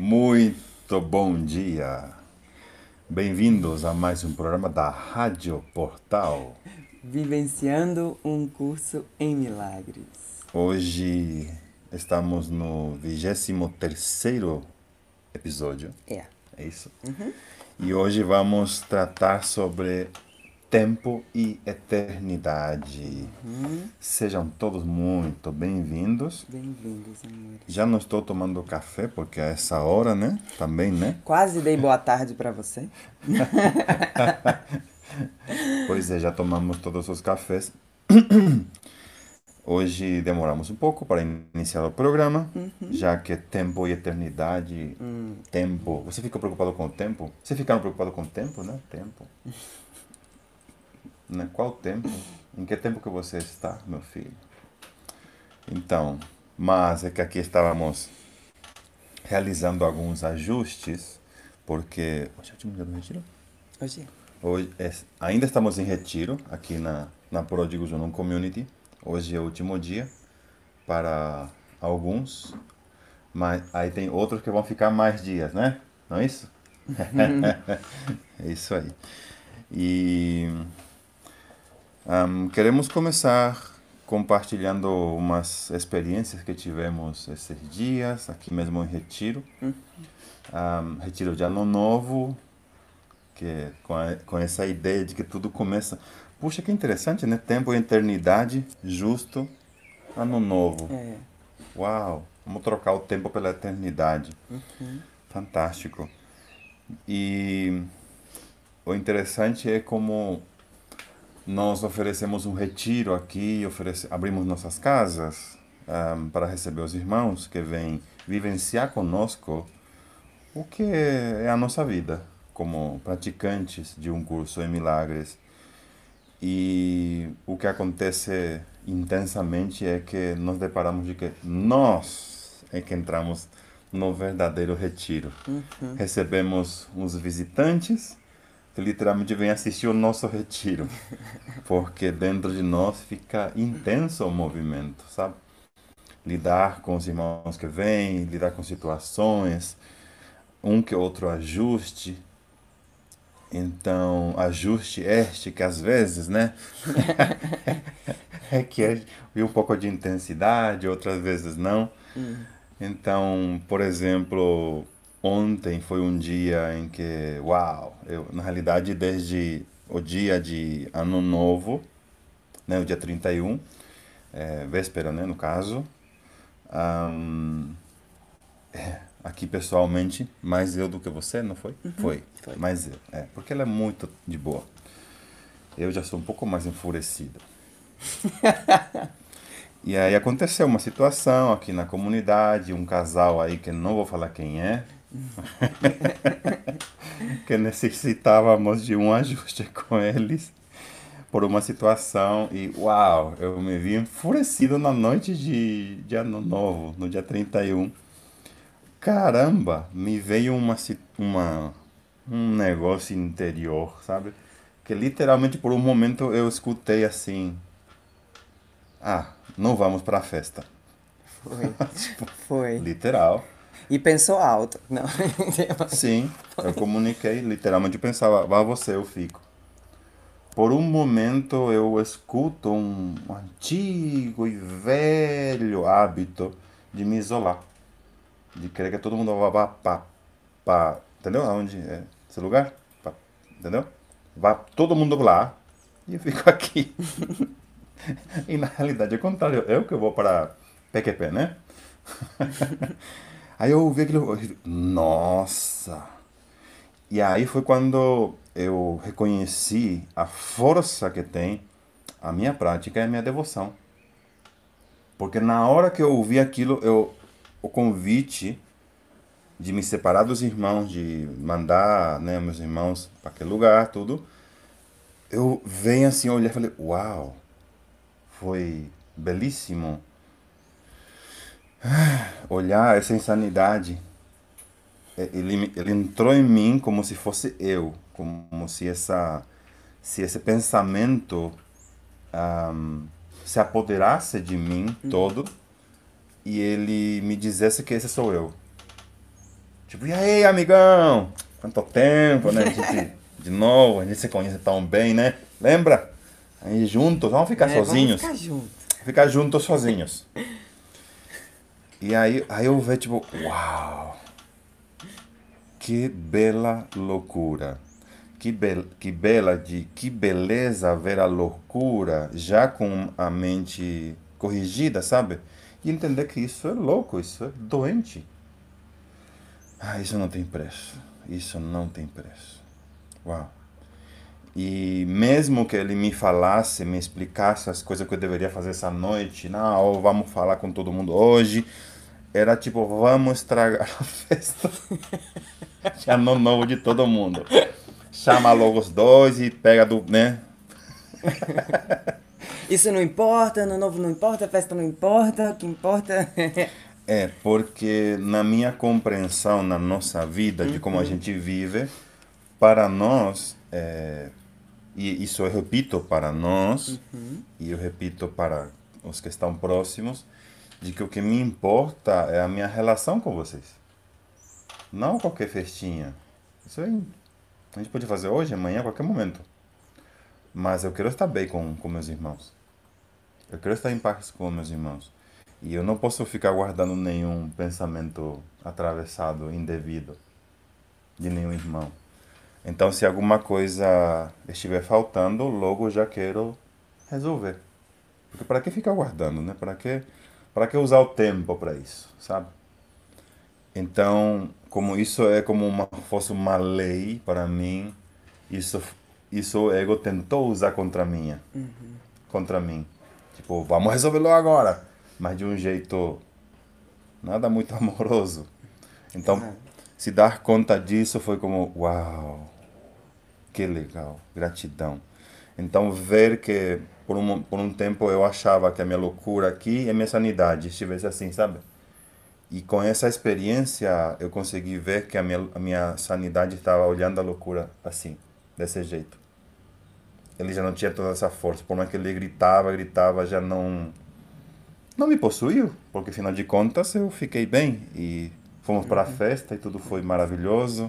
Muito bom dia! Bem-vindos a mais um programa da Rádio Portal. Vivenciando um curso em milagres. Hoje estamos no 23 episódio, É. é isso? E hoje vamos tratar sobre tempo e eternidade. Sejam todos muito bem-vindos. Bem-vindos, amores. Já não estou tomando café porque é essa hora, né? Também, né? Quase dei boa tarde pra você. Pois é, já tomamos todos os cafés. Hoje demoramos um pouco para iniciar o programa, já que tempo e eternidade, tempo. Você fica preocupado com o tempo? Você ficaram preocupado com o tempo, né? Tempo. né? Qual tempo? Em que tempo que você está, meu filho? Então, mas é que aqui estávamos realizando alguns ajustes, porque hoje é o último dia do retiro? Hoje. Hoje é- ainda estamos em retiro aqui na, na Pródigos Unum Community. Hoje é o último dia para alguns, mas aí tem outros que vão ficar mais dias, né? Não é isso? é isso aí. E Ahm, queremos começar compartilhando umas experiências que tivemos esses dias, aqui mesmo em Retiro. Ahm, retiro de Ano Novo, que com, a- com essa ideia de que tudo começa. Puxa, que interessante, né? Tempo e eternidade, justo, Ano Novo. É. Uau! Vamos trocar o tempo pela eternidade. Fantástico. E o interessante é como nós oferecemos um retiro aqui, oferece, abrimos nossas casas ahm, para receber os irmãos que vêm vivenciar conosco o que é a nossa vida como praticantes de um curso em milagres. E o que acontece intensamente é que nos deparamos de que nós é que entramos no verdadeiro retiro. Recebemos uns visitantes que literalmente vêm assistir o nosso retiro, porque dentro de nós fica intenso o movimento, sabe? Lidar com os irmãos que vêm, lidar com situações, um que outro ajuste. Então, ajuste este que às vezes, né? requer um pouco de intensidade, outras vezes não. Então, por exemplo, ontem foi um dia em que, uau, eu, na realidade, desde o dia de Ano Novo, né, o dia 31, é, véspera, né, no caso, ahn, é, aqui pessoalmente, mais eu do que você, não foi? Foi, foi. mais eu, é, porque ela é muito de boa. Eu já sou um pouco mais enfurecido. E aí aconteceu uma situação aqui na comunidade, um casal aí que não vou falar quem é, que necessitávamos de um ajuste com eles por uma situação e uau, eu me vi enfurecido na noite de, de ano novo, no dia 31. Caramba, me veio uma, uma, um negócio interior, sabe? Que literalmente por um momento eu escutei assim, ah, não vamos para a festa. Foi. Foi. Literal. E pensou alto. Não. Sim, eu comuniquei, literalmente eu pensava, vá você, eu fico. Por um momento eu escuto um antigo e velho hábito de me isolar. De querer que todo mundo vá para. Pa, entendeu? Aonde é esse lugar? Entendeu? Vá todo mundo lá e eu fico aqui. e na realidade é o contrário, eu que vou para PQP, né? Aí eu ouvi digo, nossa! E aí foi quando eu reconheci a força que tem A minha prática é a minha devoção. Porque na hora que eu ouvi aquilo, eu, o convite de me separar dos irmãos, de mandar né, meus irmãos para aquele lugar, tudo, eu venho assim olhar e falei, uau, foi belíssimo. Olhar essa insanidade. É, ele, ele entrou em mim como se fosse eu, como se essa se esse pensamento um, se apoderasse de mim uhum. todo e ele me dissesse que esse sou eu. Tipo, e aí, amigão? Quanto tempo, né? Gente, de novo, a gente se conhece tão bem, né? Lembra? Aí juntos, vamos ficar é, sozinhos. Vamos ficar juntos. Ficar juntos sozinhos. e aí, aí eu vejo, tipo, uau! Que bela loucura que, be que bela de que beleza ver a loucura já com a mente corrigida, sabe? E entender que isso é louco, isso é doente. Ah, isso não tem preço. Isso não tem preço. Uau. E mesmo que ele me falasse, me explicasse as coisas que eu deveria fazer essa noite, não, vamos falar com todo mundo hoje, era tipo, vamos estragar a festa de ano novo de todo mundo chama logo os dois e pega do, né? Isso não importa, ano novo não importa, festa não importa, o que importa. é, porque na minha compreensão, na nossa vida, de como a uhum. gente vive, para nós, é, e isso eu repito para nós, uhum. e eu repito para os que estão próximos, de que o que me importa é a minha relação com vocês. Não qualquer festinha. Isso é a gente pode fazer hoje, amanhã, a qualquer momento. Mas eu quero estar bem com, com meus irmãos. Eu quero estar em paz com meus irmãos. E eu não posso ficar guardando nenhum pensamento atravessado, indevido, de nenhum irmão. Então, se alguma coisa estiver faltando, logo já quero resolver. Porque para que ficar guardando, né? Para que, para que usar o tempo para isso, sabe? Então, como isso é como uma fosse uma lei para mim, isso isso o ego tentou usar contra mim, uhum. contra mim. Tipo, vamos resolvê-lo agora, mas de um jeito nada muito amoroso. Então, se dar conta disso foi como, uau, que legal, gratidão. Então, ver que por um, por um tempo eu achava que a minha loucura aqui a minha sanidade estivesse assim, sabe? E com essa experiência, eu consegui ver que a minha, a minha sanidade estava olhando a loucura assim, desse jeito. Ele já não tinha toda essa força. Por mais que ele gritava, gritava, já não. Não me possuiu, porque afinal de contas eu fiquei bem. E fomos para a uhum. festa e tudo foi maravilhoso.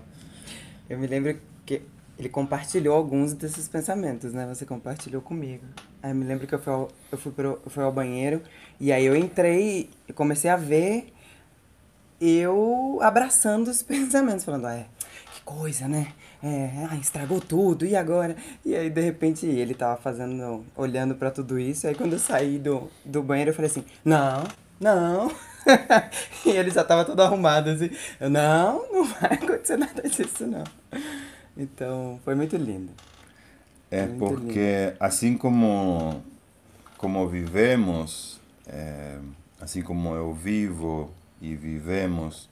Eu me lembro que ele compartilhou alguns desses pensamentos, né? Você compartilhou comigo. Aí eu me lembro que eu fui ao, eu fui pro, eu fui ao banheiro e aí eu entrei e comecei a ver eu abraçando os pensamentos, falando, ah, é, que coisa, né? É, ah, estragou tudo, e agora? E aí, de repente, ele tava fazendo, olhando para tudo isso, aí quando eu saí do, do banheiro, eu falei assim, não, não. e ele já tava todo arrumado, assim, não, não vai acontecer nada disso, não. Então, foi muito lindo. É muito porque, lindo. assim como, como vivemos, é, assim como eu vivo, e vivemos,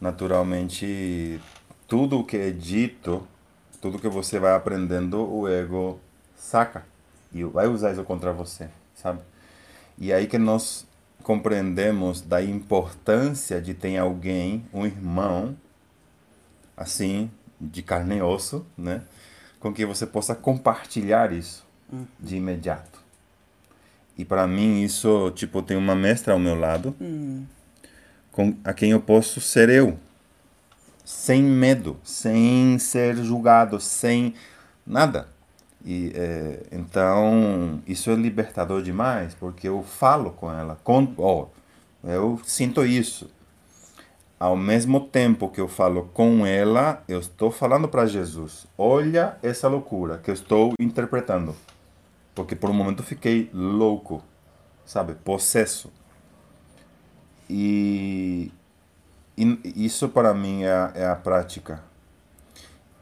naturalmente tudo o que é dito, tudo que você vai aprendendo, o ego saca e vai usar isso contra você, sabe? E aí que nós compreendemos da importância de ter alguém, um irmão, assim, de carne e osso, né? Com que você possa compartilhar isso de imediato. E para mim isso, tipo, tem uma mestra ao meu lado, hum com, a quem eu posso ser eu, sem medo, sem ser julgado, sem nada. E é, então isso é libertador demais, porque eu falo com ela, oh, eu sinto isso. Ao mesmo tempo que eu falo com ela, eu estou falando para Jesus: olha essa loucura que eu estou interpretando, porque por um momento fiquei louco, sabe, possesso. E, e isso para mim é, é a prática.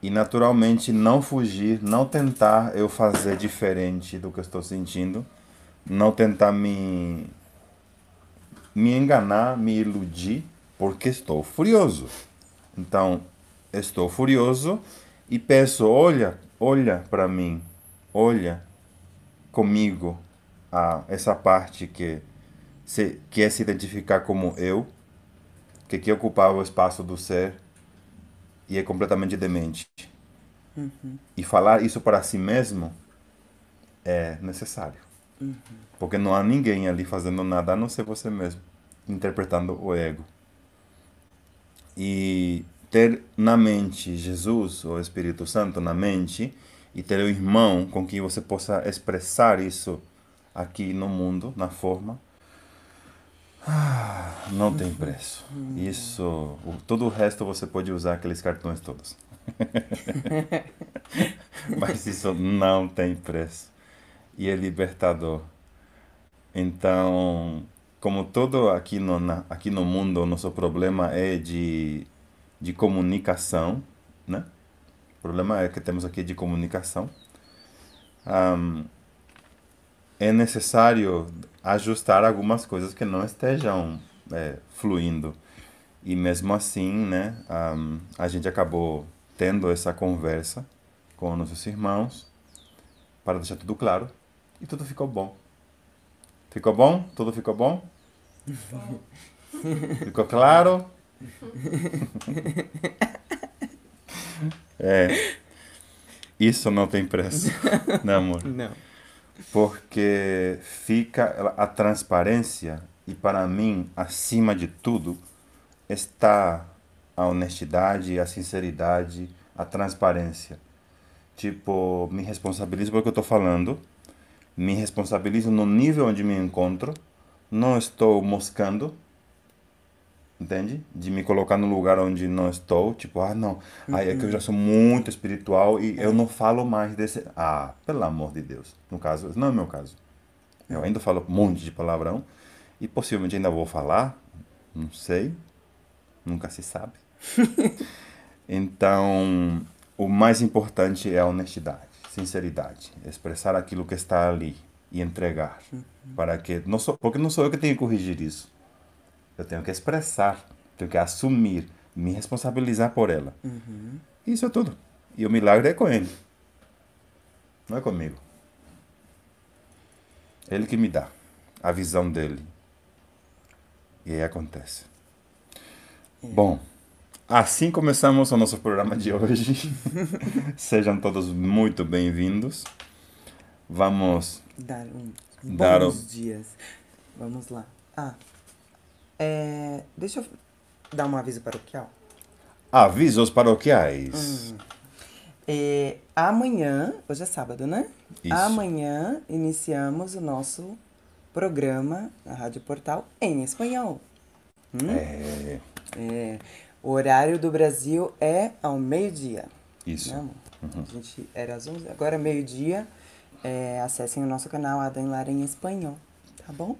e naturalmente não fugir, não tentar eu fazer diferente do que eu estou sentindo, não tentar me me enganar, me iludir, porque estou furioso. Então, estou furioso e peço, olha, olha para mim, olha comigo a essa parte que se quer se identificar como eu, que quer ocupar o espaço do ser e é completamente demente. Uhum. E falar isso para si mesmo é necessário. Uhum. Porque não há ninguém ali fazendo nada a não ser você mesmo, interpretando o ego. E ter na mente Jesus, o Espírito Santo na mente, e ter um irmão com quem você possa expressar isso aqui no mundo, na forma, ah, não tem preço. Isso, o, todo o resto você pode usar aqueles cartões todos. Mas isso não tem preço. E é libertador. Então, como todo aqui no, na, aqui no mundo, o nosso problema é de, de comunicação, né? O problema é que temos aqui de comunicação. Um, é necessário ajustar algumas coisas que não estejam é, fluindo. E mesmo assim, né, um, a gente acabou tendo essa conversa com nossos irmãos para deixar tudo claro e tudo ficou bom. Ficou bom? Tudo ficou bom? ficou claro? é. Isso não tem preço, não, amor? Não porque fica a transparência e para mim acima de tudo está a honestidade, a sinceridade, a transparência. Tipo, me responsabilizo pelo que eu estou falando, me responsabilizo no nível onde me encontro, não estou moscando, entende? De me colocar no lugar onde não estou, tipo, ah, não, uhum. aí é que eu já sou muito espiritual e é. eu não falo mais desse. Ah, pelo amor de Deus. No caso, não é meu caso. Eu ainda falo um monte de palavrão e possivelmente ainda vou falar, não sei, nunca se sabe. então, o mais importante é a honestidade, sinceridade, expressar aquilo que está ali e entregar, para que não sou, porque não sou eu que tenho que corrigir isso. Eu tenho que expressar, tenho que assumir, me responsabilizar por ela. Uhum. Isso é tudo. E o milagre é com ele. Não é comigo. Ele que me dá a visão dele. E aí acontece. É. Bom, assim começamos o nosso programa de hoje. Sejam todos muito bem-vindos. Vamos dar um dar bons um... dias. Vamos lá. Ah, é, deixa eu dar um aviso paroquial. Avisos paroquiais. Hum. É, amanhã, hoje é sábado, né? Isso. Amanhã iniciamos o nosso programa na Rádio Portal em espanhol. Hum? É. é. O horário do Brasil é ao meio-dia. Isso. Né, uhum. A gente era às 11, agora é meio-dia. É, acessem o nosso canal Adam Lara em espanhol, tá bom?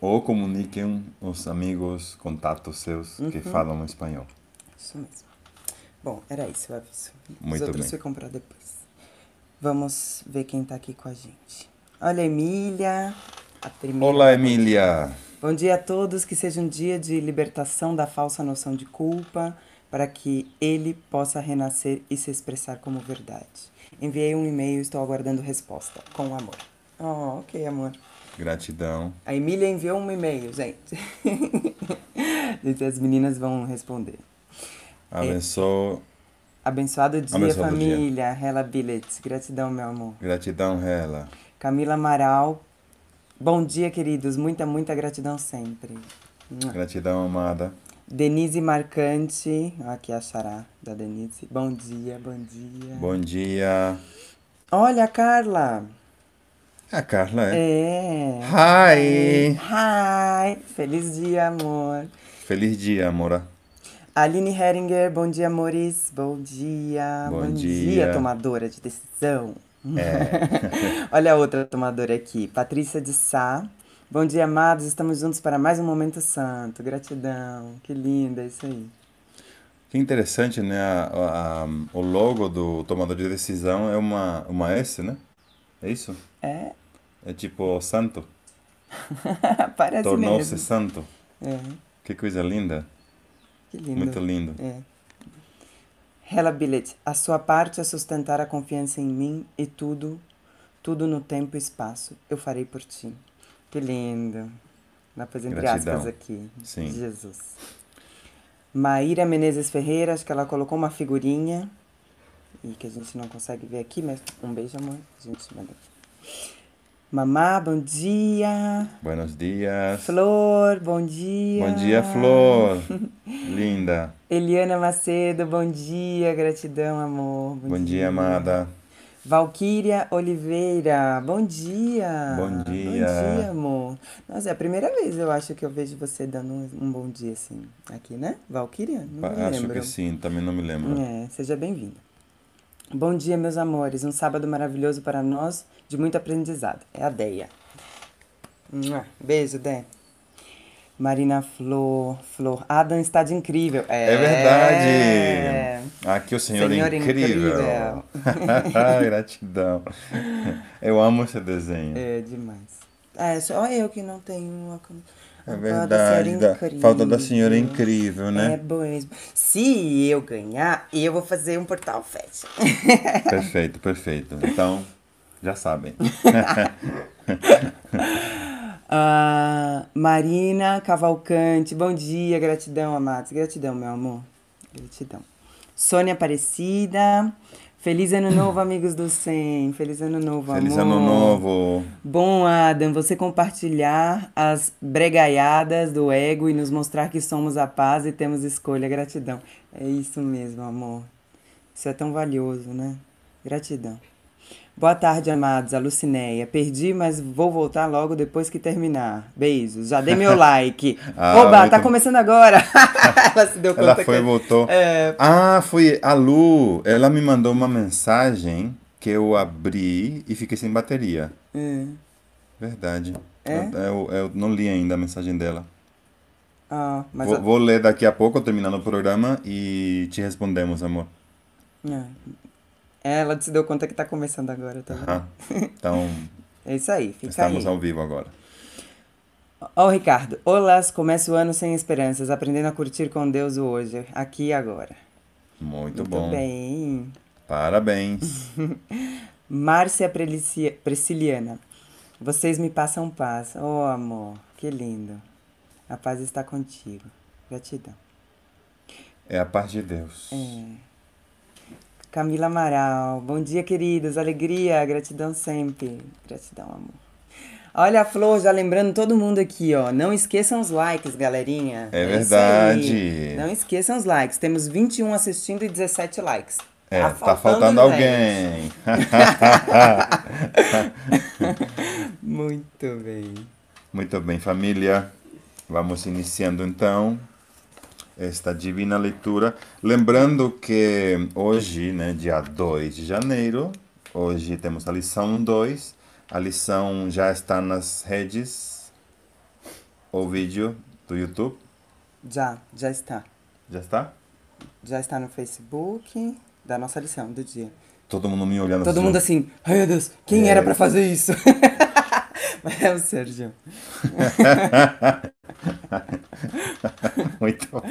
Ou comuniquem os amigos, contatos seus uhum. que falam espanhol. Isso mesmo. Bom, era isso o aviso. Muito os outros bem. ficam para depois. Vamos ver quem está aqui com a gente. Olha, Emília. A primeira Olá, Emília. Bom dia a todos. Que seja um dia de libertação da falsa noção de culpa, para que ele possa renascer e se expressar como verdade. Enviei um e-mail, estou aguardando resposta. Com amor. Oh, ok, amor. Gratidão. A Emília enviou um e-mail, gente. As meninas vão responder. Abençoe. É, abençoado dia, Abençoado família. Dia. Hela Billets. Gratidão, meu amor. Gratidão, Hela. Camila Amaral. Bom dia, queridos. Muita, muita gratidão sempre. Gratidão, amada. Denise Marcante. Aqui a xará da Denise. Bom dia, bom dia. Bom dia. Olha, Carla. A Carla é. É. Hi. Hi. Feliz dia, amor. Feliz dia, amor. Aline Heringer, bom dia, amores. Bom dia. Bom, bom dia. dia. tomadora de decisão. É. Olha a outra tomadora aqui, Patrícia de Sá. Bom dia, amados. Estamos juntos para mais um Momento Santo. Gratidão. Que linda, é isso aí. Que interessante, né? A- a- o logo do tomador de decisão é uma, uma S, né? É isso? É, É tipo santo. parece Tornou-se santo. É, Que coisa linda. que lindo. Muito lindo. É. Hela Billet, a sua parte é sustentar a confiança em mim e tudo, tudo no tempo e espaço. Eu farei por ti. Que lindo. Dá pra pôr entre Gratidão. aspas aqui. Sim. Jesus. Maíra Menezes Ferreira, acho que ela colocou uma figurinha. E que a gente não consegue ver aqui, mas um beijo, amor. A gente manda aqui. Mamá, bom dia. Buenos dias. Flor, bom dia. Bom dia, Flor. Linda. Eliana Macedo, bom dia, gratidão, amor. Bom dia, amada. Valquíria Oliveira, bom dia. Bom dia. Bom dia, amor. Nossa, é a primeira vez eu acho que eu vejo você dando um, um bom dia assim. Aqui, né? Valquíria? Não me Acho lembro. que sim, também não me lembro. É, seja bem-vinda. Bom dia, meus amores. Um sábado maravilhoso para nós, de muito aprendizado. É a Deia. Beijo, Dé. Marina Flor, Flor. Adam está de incrível. É, É verdade. Aqui o Senhor, Senhor é incrível. incrível. Gratidão. Eu amo esse desenho. É demais. É, só eu que não tenho uma. É verdade. Da- falta da senhora incrível, É né? mesmo. Se eu ganhar, eu vou fazer um portal fashion. Perfeito, perfeito. Então, já sabem. Ah, Marina Cavalcante, bom dia, gratidão, amados. Gratidão, meu amor. Gratidão. Sônia Aparecida, feliz ano novo, amigos do 100. Feliz ano novo, Feliz amor. ano novo. Bom, Adam, você compartilhar as bregaiadas do ego e nos mostrar que somos a paz e temos escolha. Gratidão. É isso mesmo, amor. Isso é tão valioso, né? Gratidão. Boa tarde, amados. A Lucinéia. Perdi, mas vou voltar logo depois que terminar. Beijos. Já dei meu like. Ah, Oba, tá começando agora. Ela se deu conta Ela foi e que... voltou. É, Ah, foi a Lu. Ela me mandou uma mensagem que eu abri e fiquei sem bateria. é. Verdade. É? Eu, eu- eu não li ainda a mensagem dela. Ah, mas... Vou, a- vou ler daqui a pouco, terminando o programa, e te respondemos, amor. É. Ela se deu conta que tá começando agora, tá? Aham. Então, É isso aí, fica estamos aí. ao vivo agora. Ó, o Ricardo. Olá, começa o ano sem esperanças, aprendendo a curtir com Deus o hoje, aqui e agora. Muito, Muito bom. bem. Parabéns. Márcia Prelici- Prisciliana. Vocês me passam paz. Oh, amor, que lindo. A paz está contigo. Gratidão. É a paz de Deus. É. Camila Amaral. Bom dia, queridos. Alegria, gratidão sempre. Gratidão, amor. Olha a Flor, já lembrando todo mundo aqui, ó. Não esqueçam os likes, galerinha. É aí. verdade. Não esqueçam os likes. Temos 21 assistindo e 17 likes. É, tá faltando, alguém. Muito bem. Muito bem, família. Vamos iniciando então esta divina leitura. Lembrando que hoje, né, dia 2 de janeiro, hoje temos a lição 2. A lição já está nas redes, o vídeo do YouTube. Já, já está. Já está? Já está no Facebook da nossa lição do dia. Todo mundo me olhando Todo mundo assim, ai meu Deus, quem É. era pra fazer isso? É o Sérgio. Muito bom.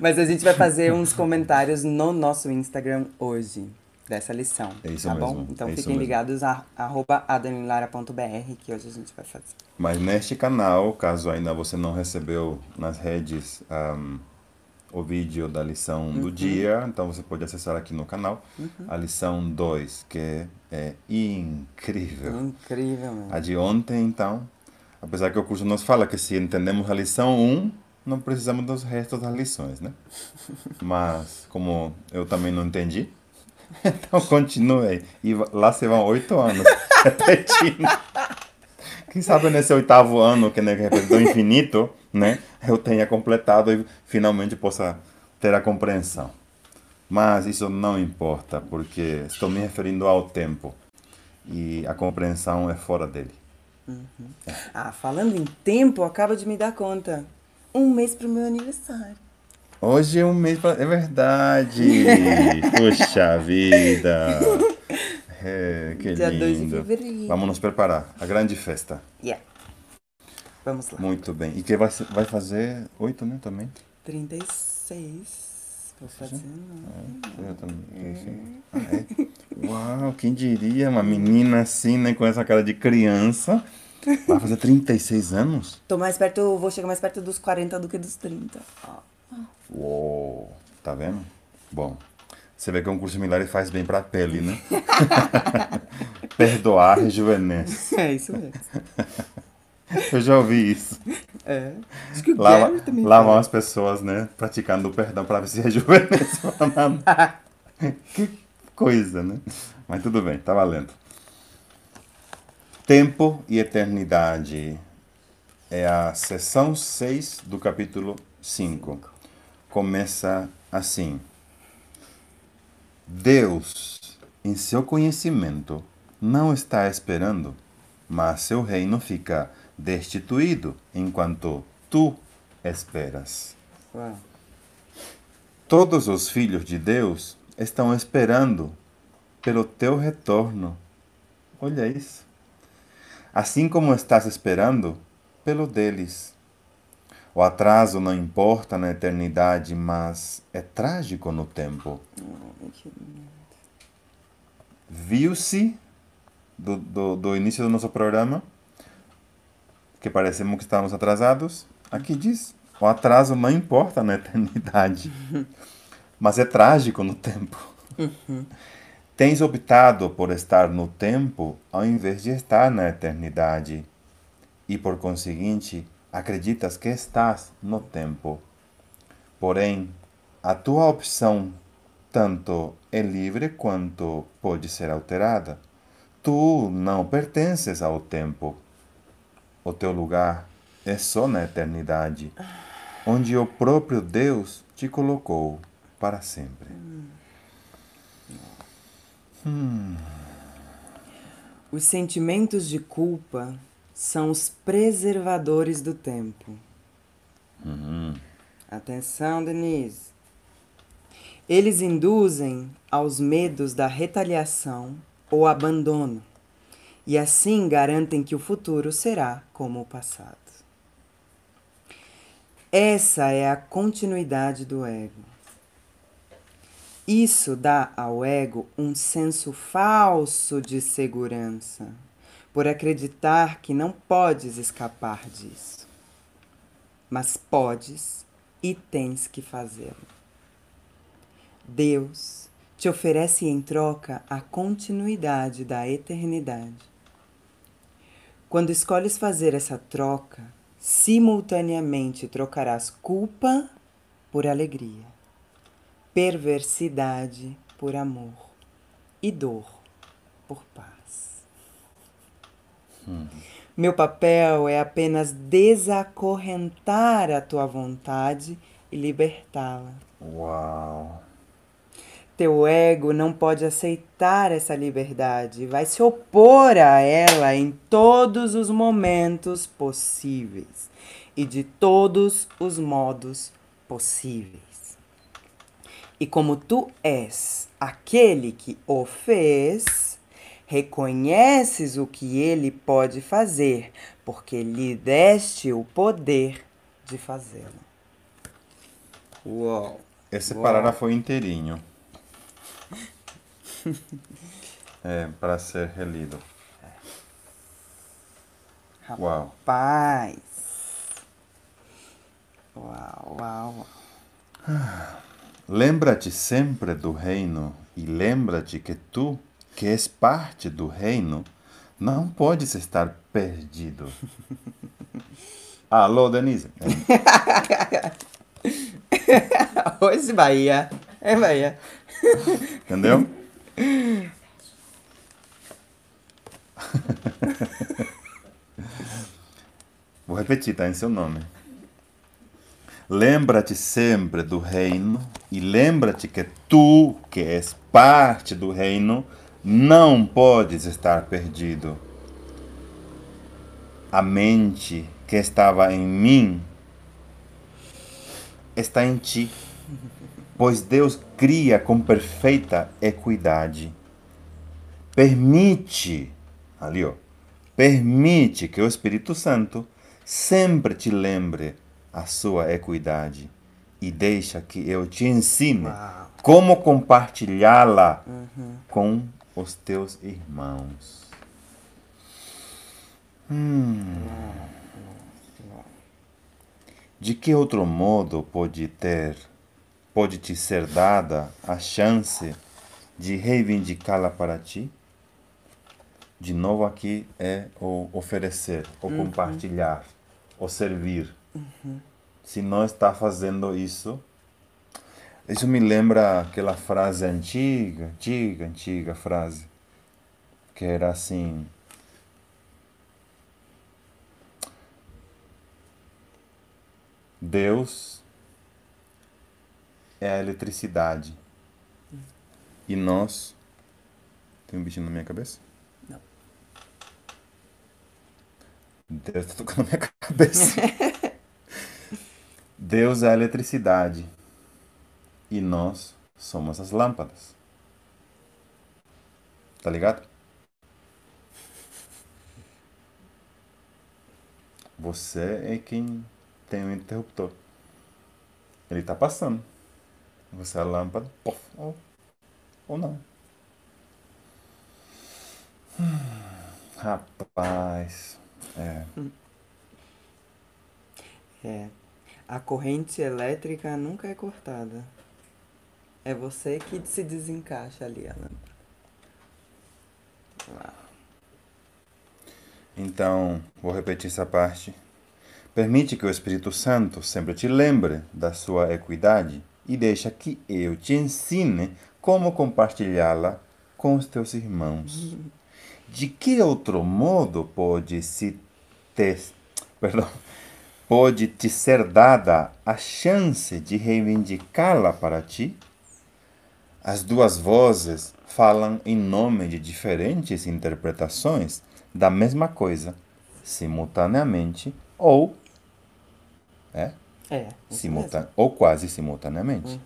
Mas a gente vai fazer uns comentários no nosso Instagram hoje, dessa lição. É isso tá mesmo, bom? Então é fiquem ligados a arroba adanilara.br que hoje a gente vai fazer. Mas neste canal, caso ainda você não recebeu nas redes ahm, o vídeo da lição do dia, então você pode acessar aqui no canal a lição 2, que é incrível. Incrível, mano. A de ontem, então, apesar que o curso nos fala que se entendemos a lição 1, não precisamos dos restos das lições, né? Mas, como eu também não entendi, então continue. E lá se vão oito anos repetindo. Quem sabe nesse oitavo ano, que que representa o infinito, né? Eu tenha completado e finalmente possa ter a compreensão. Mas isso não importa, porque estou me referindo ao tempo. E a compreensão é fora dele. Ah, falando em tempo, acaba de me dar conta. Um mês pro meu aniversário. Hoje é um mês pra... É verdade! Puxa vida! É, que Dia 2 de lindo! fevereiro. Vamos nos preparar. A grande festa. Yeah. Vamos lá. Muito bem. E que vai, vai fazer oito, né, também? 36. Vou fazer. não. Eu também. Ah, é? Uau, quem diria? Uma menina assim, né, com essa cara de criança. Vai fazer 36 anos? Tô mais perto, vou chegar mais perto dos 40 do que dos 30. Ó. Uou, tá vendo? Bom, você vê que um curso similar faz bem pra pele, né? Perdoar rejuvenesce. É isso mesmo. Eu já ouvi isso. É. Acho que o vão as pessoas, né, praticando o perdão pra ver se rejuvenesce. que coisa, né? Mas tudo bem, tá valendo. Tempo e eternidade. É a sessão 6 do capítulo 5. Começa assim. Deus, em seu conhecimento, não está esperando, mas seu reino fica destituído enquanto tu esperas. Uau. Todos os filhos de Deus estão esperando pelo teu retorno. Olha isso. Assim como estás esperando pelo deles. O atraso não importa na eternidade, mas é trágico no tempo. Viu-se do, do, do início do nosso programa que parecemos que estamos atrasados. Aqui diz: o atraso não importa na eternidade, mas é trágico no tempo. Tens optado por estar no tempo ao invés de estar na eternidade, e por conseguinte, acreditas que estás no tempo. Porém, a tua opção tanto é livre quanto pode ser alterada. Tu não pertences ao tempo. O teu lugar é só na eternidade, onde o próprio Deus te colocou para sempre. Os sentimentos de culpa são os preservadores do tempo. Atenção, Denise. Eles induzem aos medos da retaliação ou abandono, e assim garantem que o futuro será como o passado. Essa é a continuidade do ego. Isso dá ao ego um senso falso de segurança, por acreditar que não podes escapar disso. Mas podes e tens que fazê-lo. Deus te oferece em troca a continuidade da eternidade. Quando escolhes fazer essa troca, simultaneamente trocarás culpa por alegria, perversidade por amor e dor por paz. Meu papel é apenas desacorrentar a tua vontade e libertá-la. Uau! Teu ego não pode aceitar essa liberdade vai se opor a ela em todos os momentos possíveis e de todos os modos possíveis. E como tu és aquele que o fez, reconheces o que ele pode fazer, porque lhe deste o poder de fazê-lo. Uau! Esse Uau. parágrafo foi inteirinho. É, para ser relido. Uau. Paz. Uau, uau. Lembra-te sempre do reino e lembra-te que tu, que és parte do reino, não podes estar perdido. Alô, Denise. Hoje Bahia. É Bahia. Entendeu? Vou repetir, tá? Em seu nome. Lembra-te sempre do reino e lembra-te que tu, que és parte do reino, não podes estar perdido. A mente que estava em mim está em ti, pois Deus cria com perfeita equidade. Permite, ali ó, permite que o Espírito Santo sempre te lembre a sua equidade e deixa que eu te ensine Uau. como compartilhá-la com os teus irmãos. Hum. De que outro modo pode ter, pode te ser dada a chance de reivindicá-la para ti? De novo aqui é o oferecer, o compartilhar, o servir. Se não está fazendo isso, isso me lembra aquela frase antiga, antiga, antiga frase, que era assim: Deus é a eletricidade e nós. Tem um bichinho na minha cabeça? Não. Deus tá tocando na minha cabeça. Deus é a eletricidade e nós somos as lâmpadas. Tá ligado? Você é quem tem o interruptor. Ele tá passando. Você é a lâmpada, pof, ou, ou não. Hum, Rapaz, é. É. A corrente elétrica nunca é cortada. É você que se desencaixa ali, a lâmpada. Uau. Então, vou repetir essa parte. Permite que o Espírito Santo sempre te lembre da sua equidade e deixa que eu te ensine como compartilhá-la com os teus irmãos. De que outro modo pode se te, perdão, pode te ser dada a chance de reivindicá-la para ti? As duas vozes falam em nome de diferentes interpretações da mesma coisa, simultaneamente ou é, É. isso mesmo. simulta ou quase simultaneamente.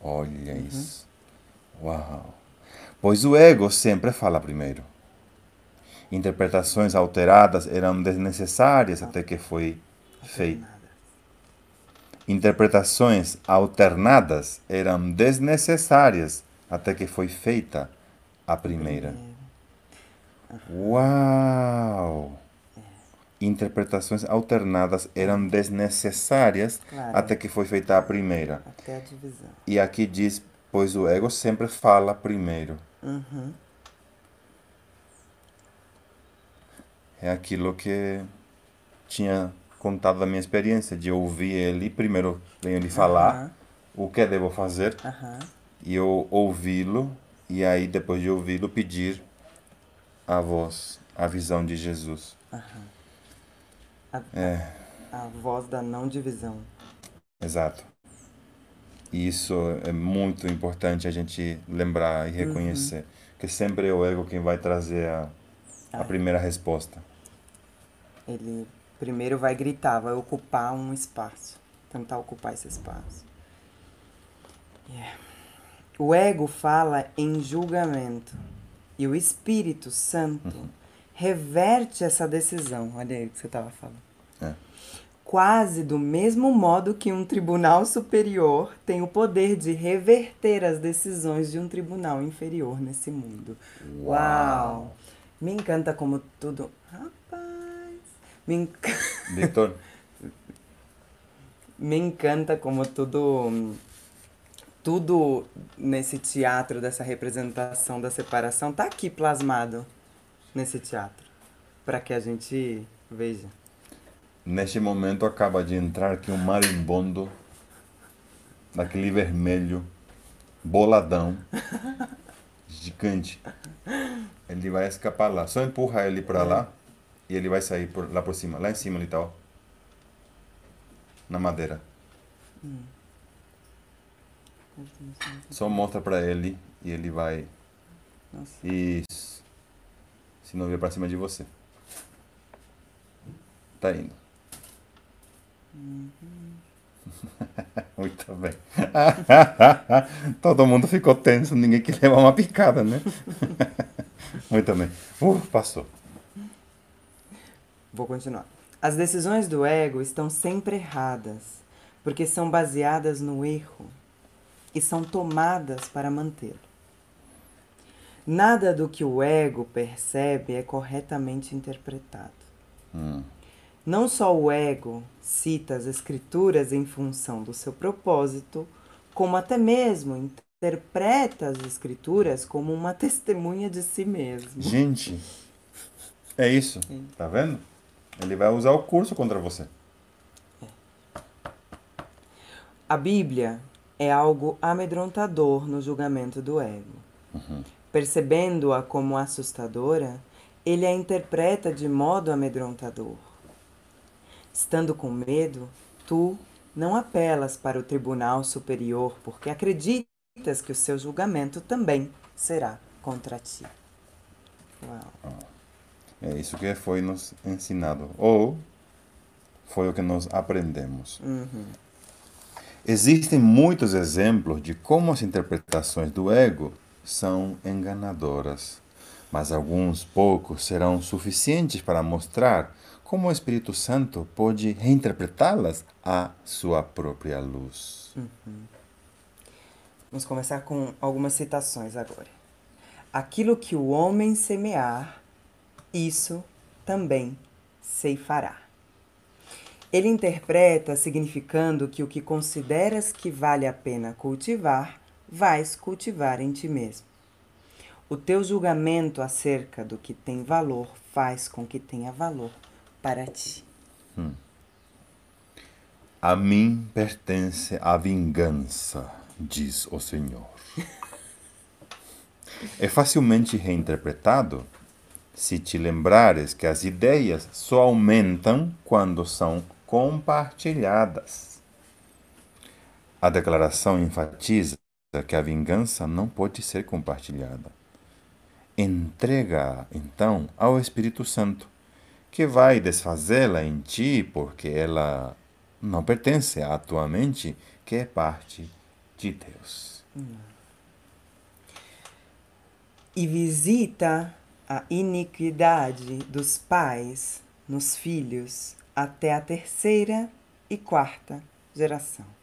Olha isso. Uau. Pois o ego sempre fala primeiro. Interpretações alteradas eram desnecessárias até que foi feito. Interpretações alternadas eram desnecessárias até que foi feita a primeira. Uau! Interpretações alternadas eram desnecessárias Claro. até que foi feita a primeira. Até a divisão. E aqui diz, pois o ego sempre fala primeiro. Uhum. É aquilo que tinha contado da minha experiência, de ouvir ele, primeiro vem ele falar Aham. o que devo fazer, Aham. e eu ouvi-lo, e aí depois de ouvi-lo pedir a voz, a visão de Jesus. A, É, a voz da não divisão. exato. E isso é muito importante a gente lembrar e reconhecer, que sempre é o ego quem vai trazer a, a Ah. primeira resposta. Ele primeiro vai gritar, vai ocupar um espaço. Tentar ocupar esse espaço. Yeah. O ego fala em julgamento. E o Espírito Santo reverte essa decisão. Olha aí o que você estava falando. É. Quase do mesmo modo que um tribunal superior tem o poder de reverter as decisões de um tribunal inferior nesse mundo. Uau! Me encanta como tudo. Rapaz! Me, enc- Victor, me encanta como tudo. Tudo nesse teatro, dessa representação da separação, tá aqui plasmado nesse teatro. Para que a gente veja. neste momento acaba de entrar aqui um marimbondo daquele vermelho, boladão, gigante. Ele vai escapar lá. Só empurra ele para lá e ele vai sair por, lá por cima. Lá em cima ele tá, ó. Na madeira. Só mostra para ele e ele vai. Nossa. Isso. Se não vier para cima de você. Tá indo. Muito bem. Todo mundo ficou tenso, ninguém queria levar uma picada, né? Muito bem. Uh, passou. Vou continuar. As decisões do ego estão sempre erradas, porque são baseadas no erro e são tomadas para mantê-lo. Nada do que o ego percebe é corretamente interpretado. Hum. Não só o ego cita as escrituras em função do seu propósito, como até mesmo interpreta as escrituras como uma testemunha de si mesmo. Gente, é isso. Tá vendo? Ele vai usar o curso contra você. A Bíblia é algo amedrontador no julgamento do ego. Uhum. Percebendo-a como assustadora, ele a interpreta de modo amedrontador. Estando com medo, tu não apelas para o tribunal superior porque acreditas que o seu julgamento também será contra ti. Uau. É isso que foi nos ensinado. Ou foi o que nós aprendemos. Uhum. Existem muitos exemplos de como as interpretações do ego são enganadoras, mas alguns poucos serão suficientes para mostrar como o Espírito Santo pode reinterpretá-las à sua própria luz. Uhum. Vamos começar com algumas citações agora. Aquilo que o homem semear, isso também ceifará. Ele interpreta significando que o que consideras que vale a pena cultivar, vais cultivar em ti mesmo. O teu julgamento acerca do que tem valor faz com que tenha valor para ti. Hum. A mim pertence a vingança, diz o Senhor. é facilmente reinterpretado se te lembrares que as ideias só aumentam quando são compartilhadas. A declaração enfatiza que a vingança não pode ser compartilhada. Entrega, então, ao Espírito Santo, que vai desfazê-la em ti, porque ela não pertence à tua mente, que é parte de Deus. E visita a iniquidade dos pais nos filhos até a terceira e quarta geração.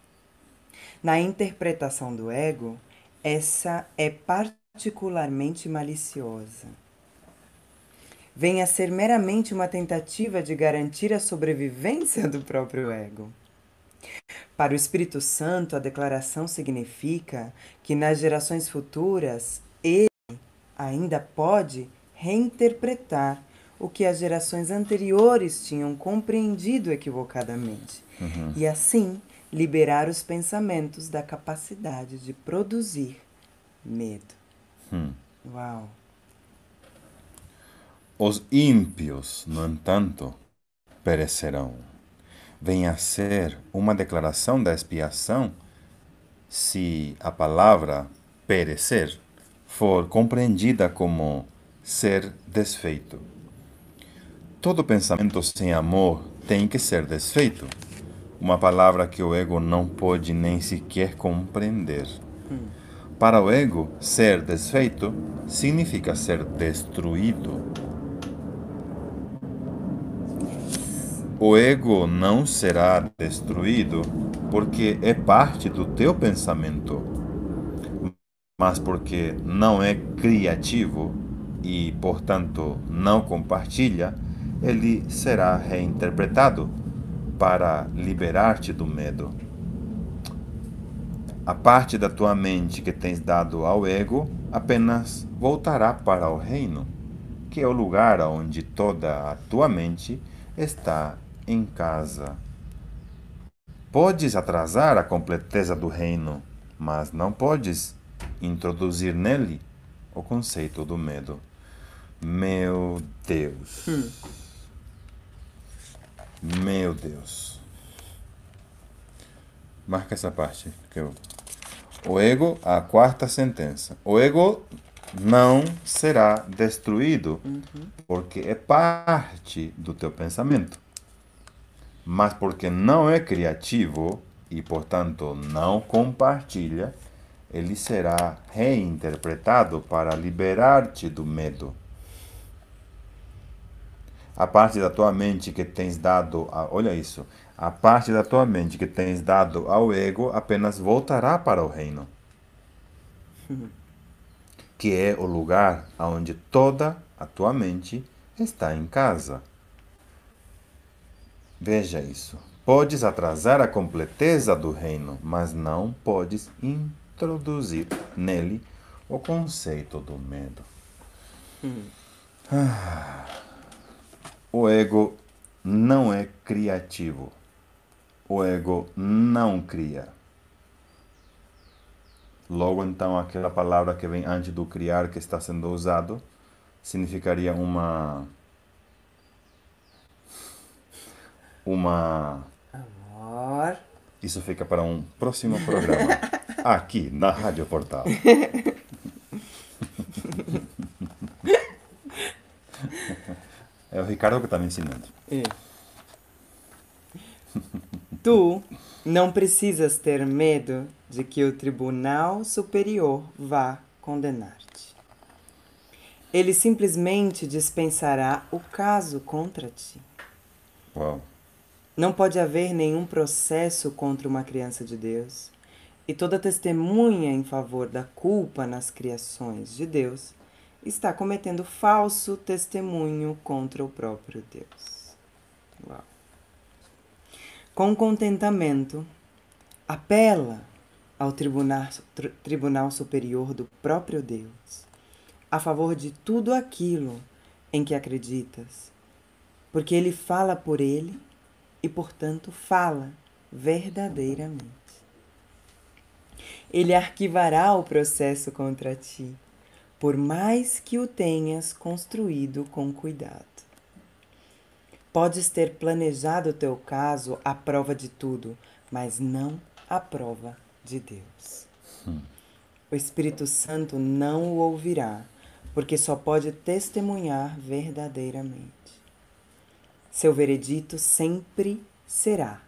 Na interpretação do ego, essa é particularmente maliciosa. Vem a ser meramente uma tentativa de garantir a sobrevivência do próprio ego. Para o Espírito Santo, a declaração significa que nas gerações futuras ele ainda pode reinterpretar o que as gerações anteriores tinham compreendido equivocadamente Uhum. e assim liberar os pensamentos da capacidade de produzir medo. Hum. Uau! Os ímpios, no entanto, perecerão. Vem a ser uma declaração da expiação se a palavra perecer for compreendida como ser desfeito. Todo pensamento sem amor tem que ser desfeito. Uma palavra que o ego não pode nem sequer compreender. Para o ego, ser desfeito significa ser destruído. O ego não será destruído porque é parte do teu pensamento, mas porque não é criativo e, portanto, não compartilha, ele será reinterpretado para liberar-te do medo. A parte da tua mente que tens dado ao ego apenas voltará para o reino, que é o lugar onde toda a tua mente está em casa. Podes atrasar a completeza do reino, mas não podes introduzir nele o conceito do medo. Meu Deus. Meu Deus. Marca essa parte. Que eu... O ego, a quarta sentença. O ego não será destruído porque é parte do teu pensamento. Mas porque não é criativo e, portanto, não compartilha, ele será reinterpretado para liberar-te do medo. A parte da tua mente que tens dado, a, olha isso, a parte da tua mente que tens dado ao ego apenas voltará para o reino, que é o lugar onde toda a tua mente está em casa. Veja isso. Podes atrasar a completeza do reino, mas não podes introduzir nele o conceito do medo. Hum. Ah, o ego não é criativo. O ego não cria. Logo, então, aquela palavra que vem antes do criar que está sendo usado significaria uma uma Amor. Isso fica para um próximo programa aqui na Rádio Portal. É o Ricardo que está me ensinando. É. Tu não precisas ter medo de que o Tribunal Superior vá condenar-te. Ele simplesmente dispensará o caso contra ti. Uau. Não pode haver nenhum processo contra uma criança de Deus, e toda testemunha em favor da culpa nas criações de Deus está cometendo falso testemunho contra o próprio Deus. Uau. Com contentamento, apela ao tribunal, tribunal superior do próprio Deus a favor de tudo aquilo em que acreditas, porque ele fala por ele e, portanto, fala verdadeiramente. Ele arquivará o processo contra ti, por mais que o tenhas construído com cuidado. Podes ter planejado o teu caso à prova de tudo, mas não à prova de Deus. Hum. O Espírito Santo não o ouvirá, porque só pode testemunhar verdadeiramente. Seu veredito sempre será: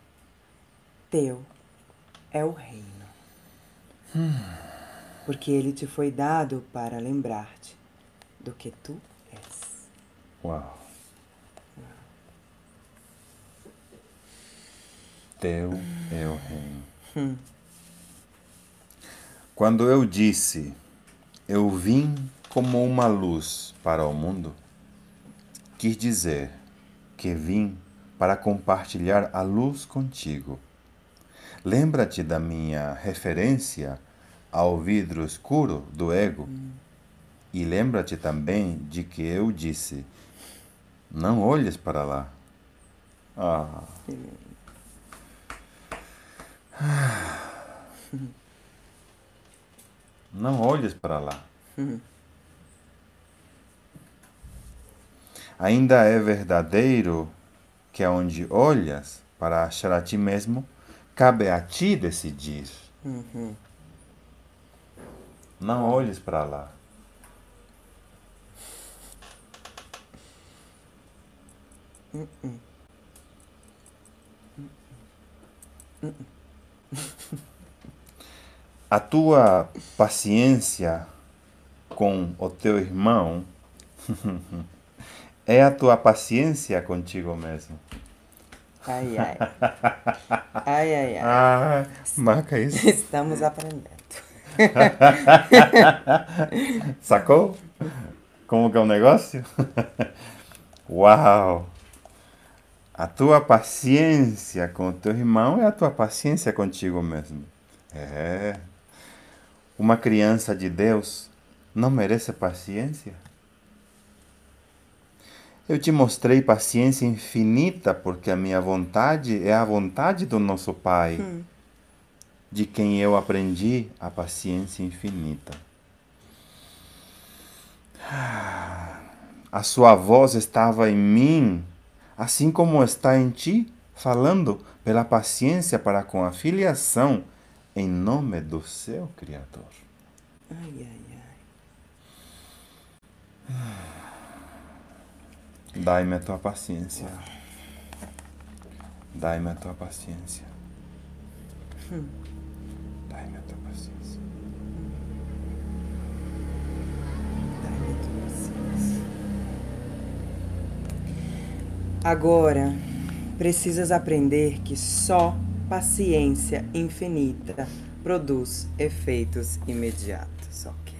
Teu é o reino. Porque ele te foi dado para lembrar-te do que tu és. Uau. Teu é o reino. Hum. Quando eu disse, eu vim como uma luz para o mundo, quis dizer que vim para compartilhar a luz contigo. Lembra-te da minha referência ao vidro escuro do ego? E lembra-te também de que eu disse: não olhes para lá. Ah. Não olhes para lá. Ainda é verdadeiro que aonde olhas para achar a ti mesmo, cabe a ti decidir. Uhum. Não olhes para lá. A tua paciência com o teu irmão é a tua paciência contigo mesmo. Ai, ai. Ai, ai, ai. Ah, marca isso. Estamos aprendendo. Sacou? Como que é o um negócio? Uau! A tua paciência com o teu irmão é a tua paciência contigo mesmo. É. Uma criança de Deus não merece paciência? Eu te mostrei paciência infinita porque a minha vontade é a vontade do nosso Pai, hum. De quem eu aprendi a paciência infinita. A sua voz estava em mim, assim como está em ti, falando pela paciência para com a filiação em nome do seu Criador. Ai, ai, ai. Dai-me a tua paciência. Dai-me a tua paciência. Dai-me a tua paciência. Dai-me a tua paciência. Agora, precisas aprender que só paciência infinita produz efeitos imediatos, ok?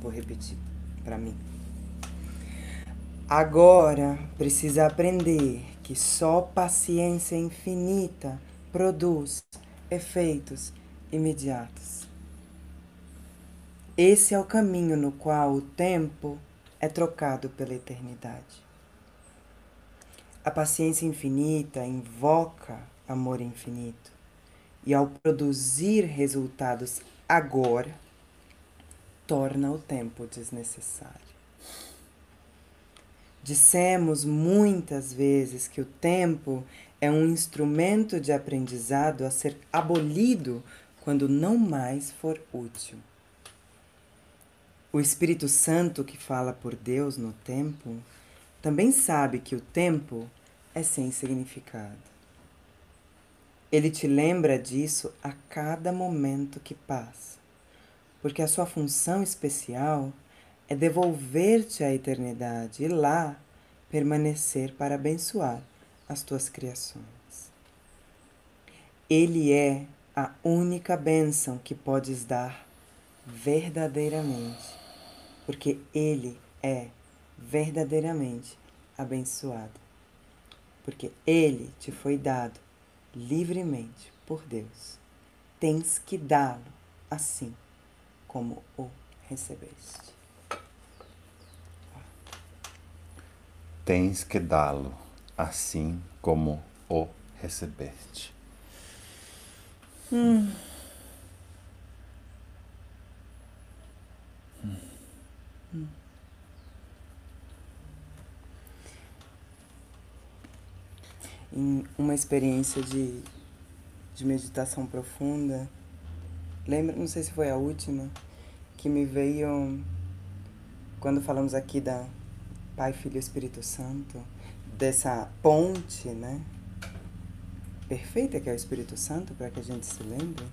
Vou repetir para mim. Agora precisa aprender que só paciência infinita produz efeitos imediatos. Esse é o caminho no qual o tempo é trocado pela eternidade. A paciência infinita invoca amor infinito e, ao produzir resultados agora, torna o tempo desnecessário. Dissemos muitas vezes que o tempo é um instrumento de aprendizado a ser abolido quando não mais for útil. O Espírito Santo que fala por Deus no tempo também sabe que o tempo é sem significado. Ele te lembra disso a cada momento que passa, porque a sua função especial é devolver-te à eternidade e lá permanecer para abençoar as tuas criações. Ele é a única bênção que podes dar verdadeiramente, porque Ele é verdadeiramente abençoado, porque Ele te foi dado livremente por Deus. Tens que dá-lo assim como o recebeste. Tens que dá-lo assim como o recebeste. Hum. Hum. Em uma experiência de, de meditação profunda, lembra, não sei se foi a última, que me veio quando falamos aqui da Pai, Filho e Espírito Santo, dessa ponte, né? Perfeita que é o Espírito Santo, para que a gente se lembre.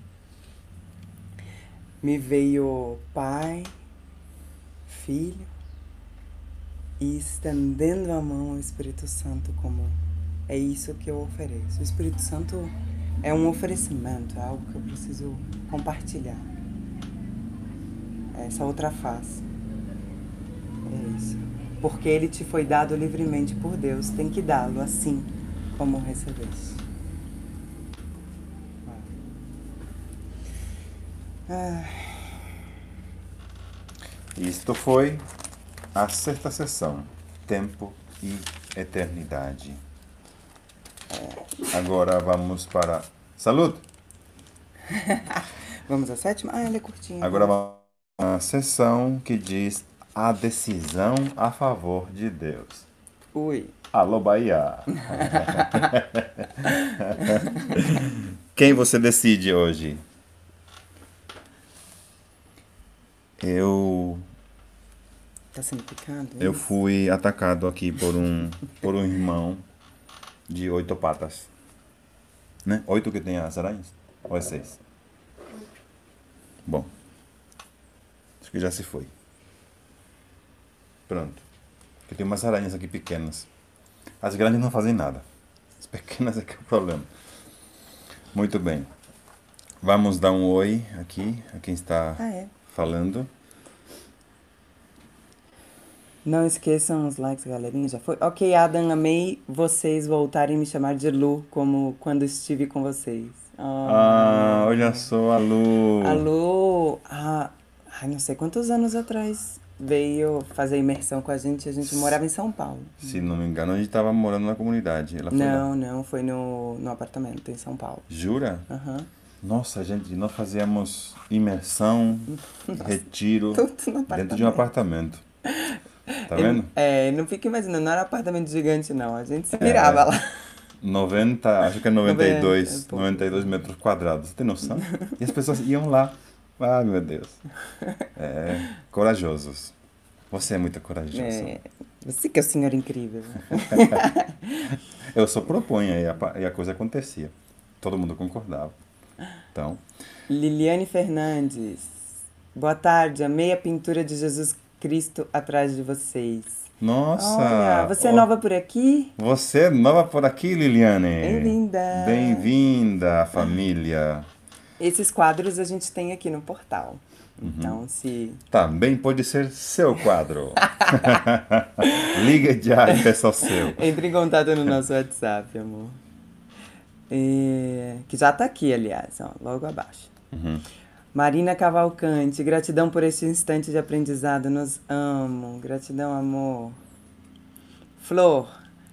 Me veio Pai, Filho e estendendo a mão ao Espírito Santo como é isso que eu ofereço. O Espírito Santo é um oferecimento, é algo que eu preciso compartilhar. É essa outra face. É isso. Porque ele te foi dado livremente por Deus, tem que dá-lo assim como recebeste. Ah. Isto foi a sexta sessão, Tempo e Eternidade. Agora vamos para. Saúde! Vamos à sétima? Ah, ela é curtinha. Agora vamos a sessão que diz a decisão a favor de Deus. Ui. Alô, Bahia! Quem você decide hoje? Eu Tá sendo picado? eu fui atacado aqui por um por um irmão de oito patas. Né? Oito que tem as aranhas? Ou é seis? Bom. Acho que já se foi. Pronto. Porque tem umas aranhas aqui pequenas. As grandes não fazem nada. As pequenas é que é o problema. Muito bem. Vamos dar um oi aqui a quem está Ah, é. falando. Não esqueçam os likes, galerinha. Já foi? Ok, Adam, amei vocês voltarem me chamar de Lu, como quando estive com vocês. Ah, olha só a Lu. A Lu, ah, ai, não sei quantos anos atrás, veio fazer imersão com a gente. A gente morava em São Paulo. Se não me engano, a gente estava morando na comunidade. Ela foi lá. Não, não, foi no, no apartamento em São Paulo. Jura? Aham. Nossa, gente, nós fazíamos imersão, retiro, Tudo no dentro de um apartamento. Tá vendo? É, não fica imaginando, não era apartamento gigante, não. A gente se virava lá. 90, acho que é 92, É pouco. 92 metros quadrados. Você tem noção? E as pessoas iam lá. Ah, meu Deus. É, corajosos. Você é muito corajoso. É, você que é o senhor incrível. Eu só proponho e a, e a coisa acontecia. todo mundo concordava. Então, Liliane Fernandes. Boa tarde, amei a pintura de Jesus Cristo atrás de vocês. nossa! Olha, você é nova por aqui? Você é nova por aqui, Liliane? Bem-vinda. Bem-vinda, família. Esses quadros a gente tem aqui no portal. Uhum. Então, se Também pode ser seu quadro. Liga já e peça o seu. entre em contato no nosso WhatsApp, amor. É, que já tá aqui, aliás, ó, logo abaixo. Uhum. Marina Cavalcante, gratidão por este instante de aprendizado, nos amo. Gratidão, amor. Flor,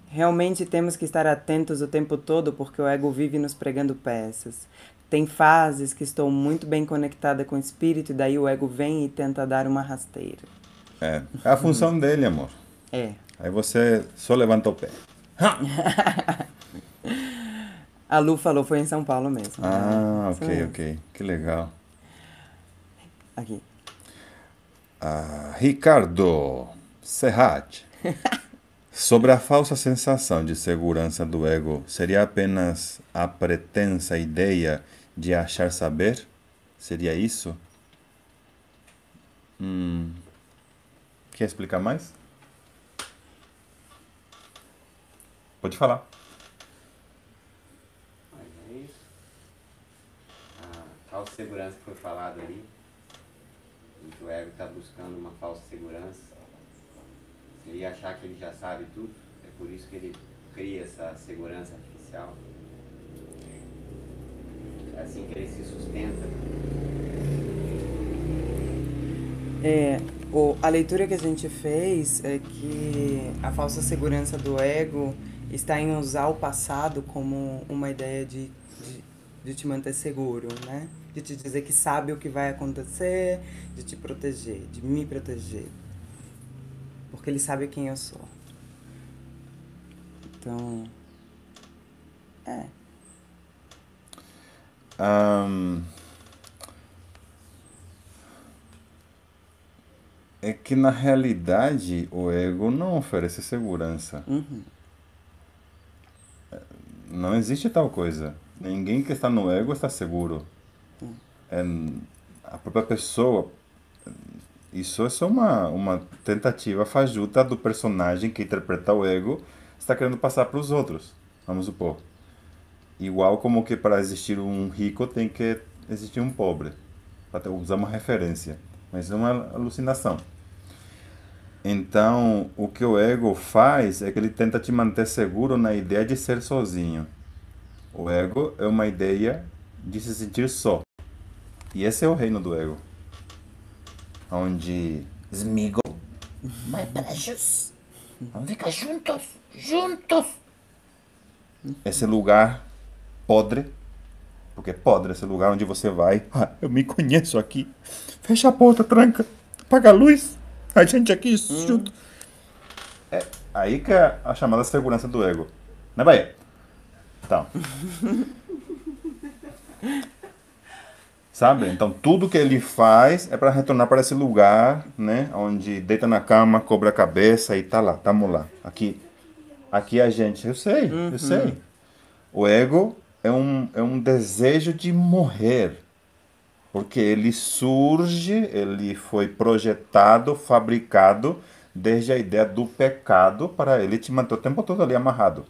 realmente temos que estar atentos o tempo todo porque o ego vive nos pregando peças. Tem fases que estou muito bem conectada com o espírito e daí o ego vem e tenta dar uma rasteira. É, é a função dele, amor. É. Aí você só levanta o pé. A Lu falou, foi em São Paulo mesmo. Ah, Isso ok, mesmo. ok. Que legal. Aqui. Ah, Ricardo Serrat. Sobre a falsa sensação de segurança do ego, seria apenas a pretensa ideia de achar saber? Seria isso? Hum. Quer explicar mais? Pode falar. Mas é isso. A falsa segurança que foi falado ali, o ego está buscando uma falsa segurança, seria achar que ele já sabe tudo, é por isso que ele cria essa segurança artificial. Assim que ele se sustenta. É, o, a leitura que a gente fez é que a falsa segurança do ego está em usar o passado como uma ideia de, de, de te manter seguro, né? De te dizer que sabe o que vai acontecer, de te proteger, de me proteger. Porque ele sabe quem eu sou. Então. É. Ahn, é que na realidade o ego não oferece segurança. Uhum. Não existe tal coisa. Ninguém que está no ego está seguro. É a própria pessoa. Isso é só uma, uma tentativa fajuta do personagem que interpreta o ego está querendo passar para os outros. Vamos supor. Igual como que para existir um rico tem que existir um pobre. Para usar uma referência. Mas é uma alucinação. Então, o que o ego faz é que ele tenta te manter seguro na ideia de ser sozinho. O ego é uma ideia de se sentir só. E esse é o reino do ego. Onde Smigo. My precious. Vamos ficar juntos. Juntos. esse lugar podre, porque podre esse lugar onde você vai, ah, eu me conheço aqui. Fecha a porta, tranca, apaga a luz, a gente aqui junto. É aí que é a chamada segurança do ego. Né, Bahia? Então. Sabe? Então, tudo que ele faz é para retornar para esse lugar, né? Onde deita na cama, cobre a cabeça e tá lá, tamo lá. Aqui, aqui a gente, eu sei, eu sei. O ego é um, é um desejo de morrer. Porque ele surge, ele foi projetado, fabricado desde a ideia do pecado para ele te manter o tempo todo ali amarrado.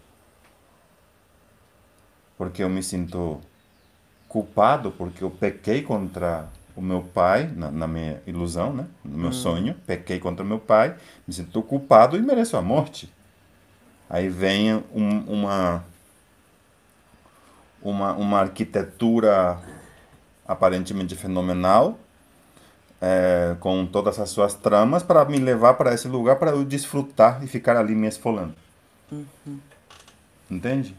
Porque eu me sinto culpado porque eu pequei contra o meu pai, na, na minha ilusão, né? no meu sonho, pequei contra o meu pai, me sinto culpado e mereço a morte. Aí vem um- uma, uma, uma arquitetura aparentemente fenomenal, é, com todas as suas tramas, para me levar para esse lugar para eu desfrutar e ficar ali me esfolando. Entende?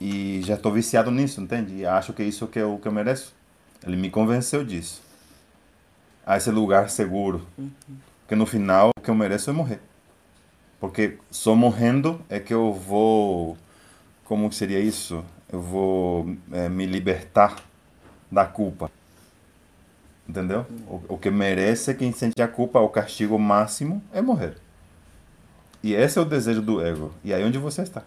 E já estou viciado nisso, entende? E acho que isso que é o que eu mereço. Ele me convenceu disso. A esse lugar seguro. Porque no final, o que eu mereço é morrer. Porque só morrendo é que eu vou. Como que seria isso? Eu vou eh, me libertar da culpa. Entendeu? O, o que merece quem sente a culpa, o castigo máximo, é morrer. E esse é o desejo do ego. E aí onde você está?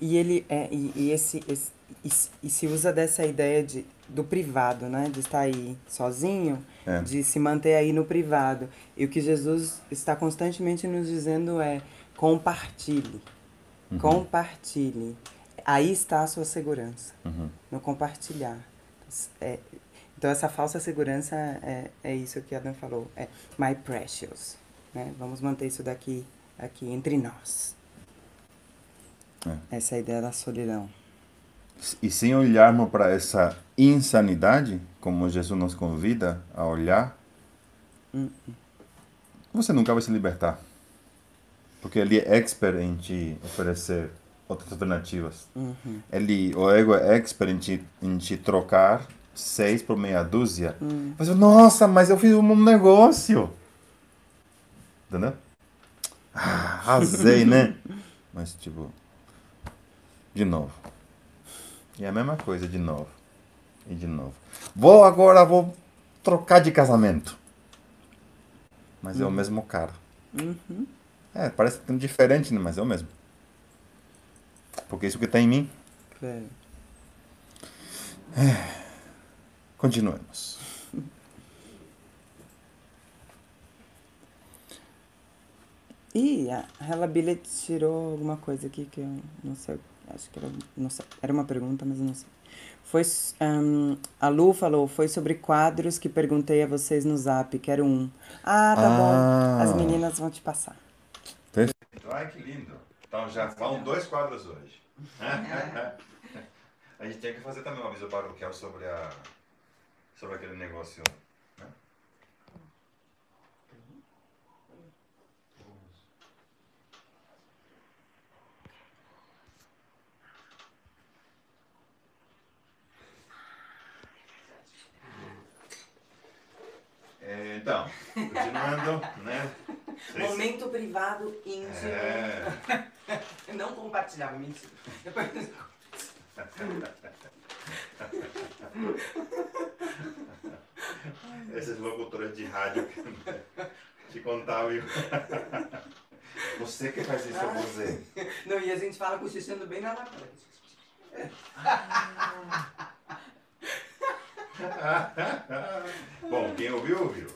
E ele é e, e esse, esse e, se- e se usa dessa ideia de, do privado, né? De estar aí sozinho, É. de se manter aí no privado. E o que Jesus está constantemente nos dizendo é compartilhe. Compartilhe. Aí está a sua segurança, no compartilhar. É, então essa falsa segurança é, é isso que Adam falou, é my precious. Né? Vamos manter isso daqui aqui entre nós. Essa é a ideia da solidão. E sem olharmos para essa insanidade, como Jesus nos convida a olhar, você nunca vai se libertar. Porque ele é expert em te oferecer outras alternativas. Ele, o ego é expert em te, em te trocar seis por meia dúzia. Você, nossa, mas eu fiz um negócio. Entendeu? Ah, arrasei, né? Mas, tipo, de novo. E é a mesma coisa de novo. E de novo. Vou agora, vou trocar de casamento. Mas é o mesmo cara. É, parece tão diferente, né? Mas é o mesmo. Porque isso que está em mim. É. Continuemos. Ih, a Hella Billet tirou alguma coisa aqui que eu não sei. Acho que era, não sei, era uma pergunta, mas eu não sei. Foi, ahn, a Lu falou, foi sobre quadros que perguntei a vocês no zap, quero um. Ah, tá Ah. bom. As meninas vão te passar. Perfeito. Ai, que lindo. Então já vão dois quadros hoje. a gente tem que fazer também um aviso paroquial sobre, a, sobre aquele negócio. Né? É, Então, continuando, né? Vocês- Momento privado íntimo. É. Não compartilhava, mentira. Depois... Esses locutores de rádio que te contavam. viu? Você que faz isso com você. Não, e a gente fala cochichando bem na cara. Bom, quem ouviu, ouviu.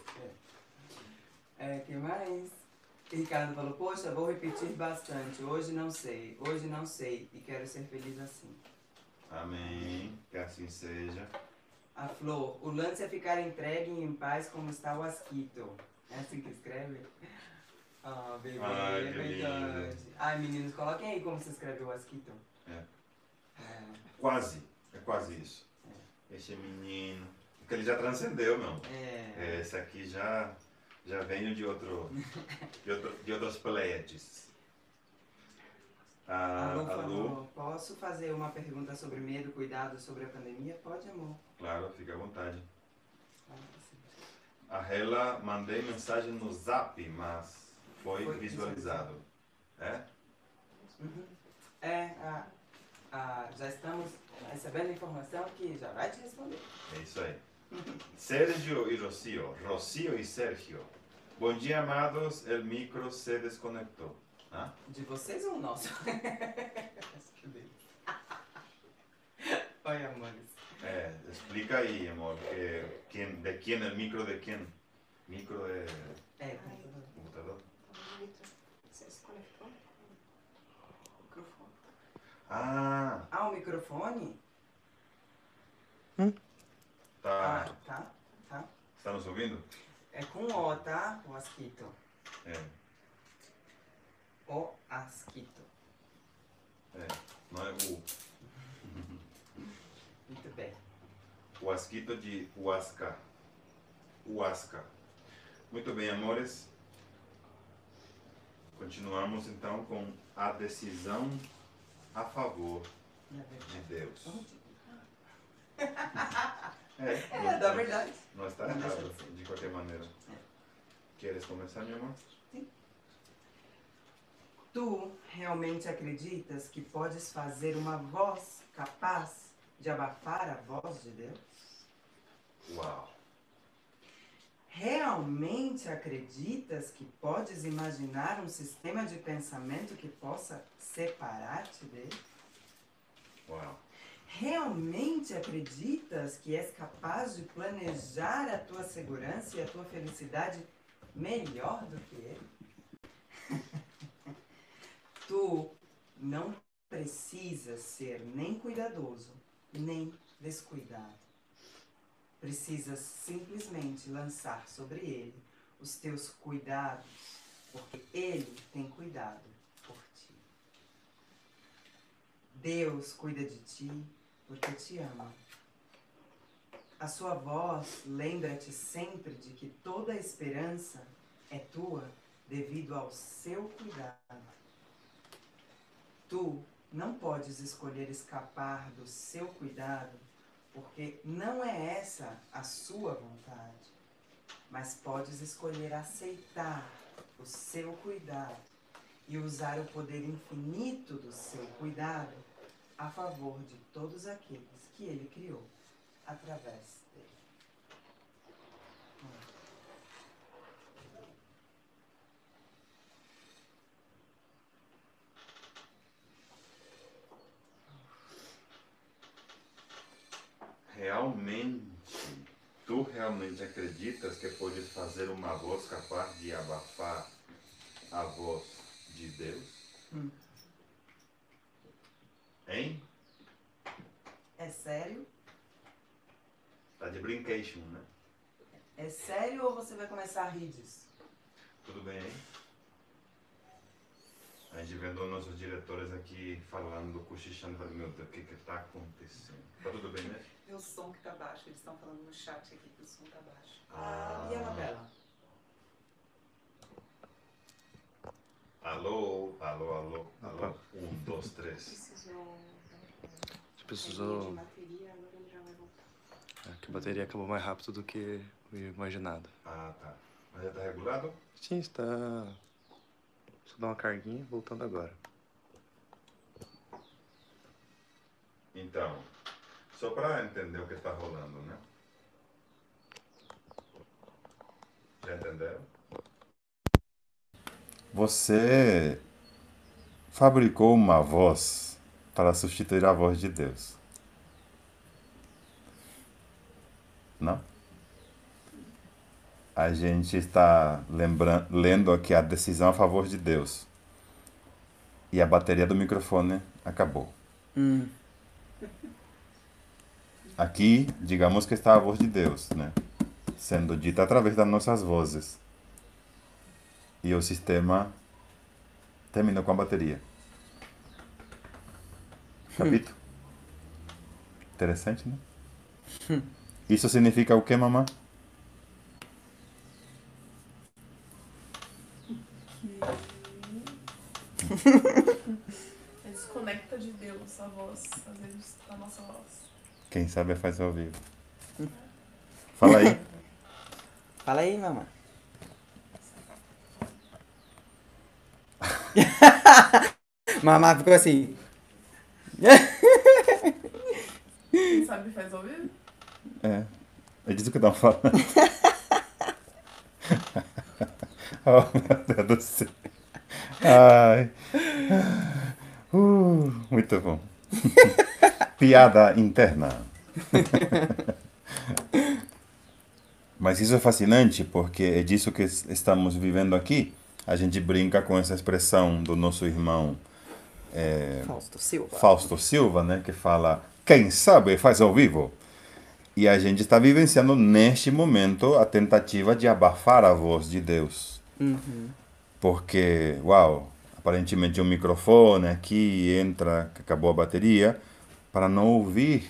É, que mais? Ricardo falou, poxa, vou repetir bastante. Hoje não sei, hoje não sei. E quero ser feliz assim. Amém. Que assim seja. A Flor, o lance é ficar entregue e em paz como está o Asquito. É assim que escreve? Ah, bebê, Ai, é verdade. Ai, meninos, coloquem aí como se escreve o Asquito. É. É. Quase. É quase isso. Esse menino. Porque ele já transcendeu, meu. É. Esse aqui já, já veio de outro. De, outro, de outras Pleiades. A A, Lu a Lu, falou, posso fazer uma pergunta sobre medo, cuidado sobre a pandemia? Pode, amor. claro, fica à vontade. Assim. A Hela mandei mensagem no zap, mas foi, Foi visualizado. É? É, a, a, já estamos recebendo informação que já vai te responder. É isso aí. Sérgio e Rocio. Rocio e Sérgio. Bom dia, amados. El micro se desconectou. Ah? De vocês ou nosso? Oi, amores. É, explica aí, amor. Que, quem, de quem el micro de quem? Micro é É, computador. computador? Você se conectou? Microfone. Ah, Ah, o microfone? Tá. Ah, tá, tá. Está nos ouvindo? É com O, tá? O Asquito. É, O Asquito. é. Não é o, Muito bem. o asquito de Huasca. Huasca. Muito bem, amores. Continuamos então com a decisão a favor de. Deus. É, É, da verdade. Não está errado, de qualquer maneira. Queres começar, meu amor? Tu realmente acreditas que podes fazer uma voz capaz de abafar a voz de Deus? Uau! Realmente acreditas que podes imaginar um sistema de pensamento que possa separar-te dele? Uau! Realmente acreditas que és capaz de planejar a tua segurança e a tua felicidade melhor do que ele? tu não precisas ser nem cuidadoso, nem descuidado. Precisas simplesmente lançar sobre ele os teus cuidados, porque ele tem cuidado por ti. Deus cuida de ti porque te ama. A sua voz lembra-te sempre de que toda a esperança é tua devido ao seu cuidado. Tu não podes escolher escapar do seu cuidado, porque não é essa a sua vontade, mas podes escolher aceitar o seu cuidado e usar o poder infinito do seu cuidado a favor de todos aqueles que ele criou através dele. Realmente, tu realmente acreditas que podes fazer uma voz capaz de abafar a voz de Deus? Hum. Hein? É sério? Tá de né? É sério ou você vai começar a rir disso? Tudo bem, hein? A gente vendo nossos diretores aqui falando, cochichando, falando, meu Deus, o que que tá acontecendo? Tá tudo bem, né? Meu som que tá baixo, eles estão falando no chat aqui que o som tá baixo. Ah, e a Anabela? Alô, alô, alô, alô. Um, dois, três. Precisou. Precisou. De bateria, agora ele já vai que a bateria acabou mais rápido do que o imaginado. Ah, tá. Mas já tá regulado? Sim, está. Só dá uma carguinha, voltando agora. Então, só para entender o que está rolando, né? Já entenderam? Você fabricou uma voz para substituir a voz de Deus. Não? A gente está lembrando, lendo aqui a decisão a favor de Deus. E a bateria do microfone acabou. Hum. Aqui, digamos que está a voz de Deus, né? Sendo dita através das nossas vozes. E o sistema terminou com a bateria. Capito? Interessante, né? Isso significa o que, mamãe? É desconecta de Deus a voz, às vezes, a nossa voz. Quem sabe faz ao vivo. Fala aí. Fala aí, mamãe. Mamá ficou assim. Quem sabe faz ao vivo? É. É disso que eu tava falando. oh, meu Deus do céu. Ai. Uh, muito bom. Piada interna. Mas isso é fascinante porque é disso que es- estamos vivendo aqui. A gente brinca com essa expressão do nosso irmão é, Fausto Silva. Fausto Silva, né, que fala quem sabe faz ao vivo. E a gente está vivenciando neste momento a tentativa de abafar a voz de Deus. Uhum. Porque, uau, aparentemente um microfone aqui entra, acabou a bateria, para não ouvir.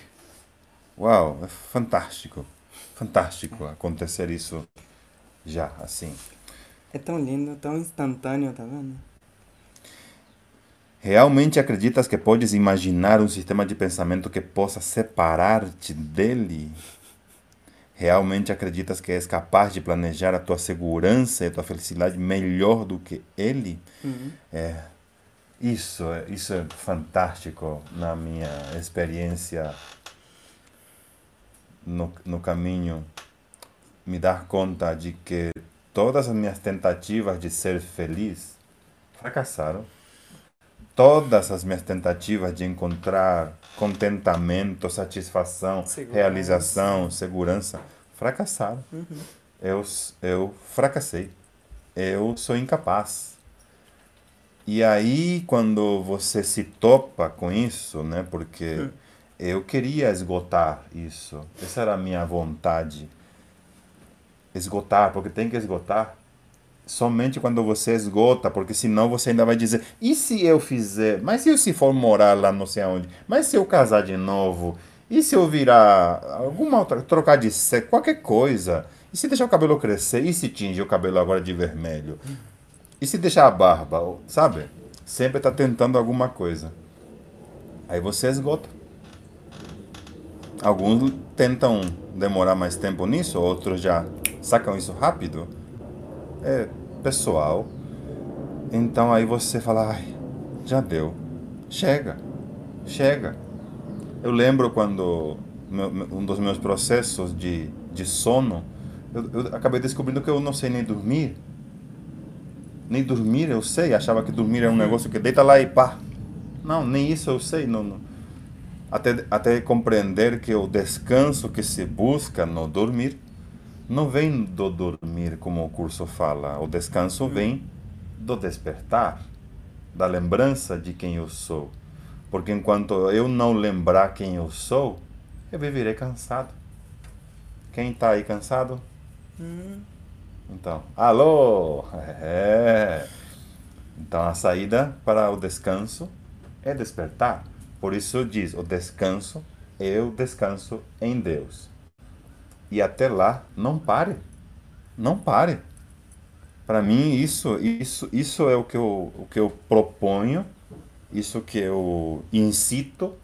Uau, é fantástico. Fantástico acontecer isso já, assim. É tão lindo, tão instantâneo, tá vendo? Realmente acreditas que podes imaginar um sistema de pensamento que possa separar-te dele? Realmente acreditas que és capaz de planejar a tua segurança e a tua felicidade melhor do que ele? Uhum. É, isso, é- isso é fantástico na minha experiência no, no caminho. Me dar conta de que todas as minhas tentativas de ser feliz fracassaram. Todas as minhas tentativas de encontrar contentamento, satisfação, Segurança. realização, segurança, fracassaram. Eu, eu fracassei. Eu sou incapaz. E aí, quando você se topa com isso, né? Porque eu queria esgotar isso. Essa era a minha vontade. Esgotar, porque tem que esgotar. Somente quando você esgota, porque senão você ainda vai dizer: e se eu fizer? Mas e se for morar lá não sei aonde? Mas se eu casar de novo? E se eu virar alguma outra, trocar de sexo, qualquer coisa? E se deixar o cabelo crescer? E se tingir o cabelo agora de vermelho? E se deixar a barba, sabe? Sempre está tentando alguma coisa. Aí você esgota. Alguns tentam demorar mais tempo nisso, outros já sacam isso rápido. É pessoal. Então aí você fala, ai, já deu. Chega. Chega. Eu lembro quando meu- um dos meus processos de, de sono, eu, eu acabei descobrindo que eu não sei nem dormir. Nem dormir eu sei, achava que dormir era um negócio que deita lá e pá. Não, nem isso eu sei. Não, não. Até, até compreender que o descanso que se busca no dormir não vem do dormir, como o curso fala. O descanso vem do despertar, da lembrança de quem eu sou. Porque enquanto eu não lembrar quem eu sou, eu viverei cansado. Quem está aí cansado? Então, alô! É. Então a saída para o descanso é despertar. Por isso diz, o descanso, eu descanso em Deus. E até lá, não pare. Não pare. Para mim, isso, isso, isso é o que, eu, o que eu proponho, isso que eu incito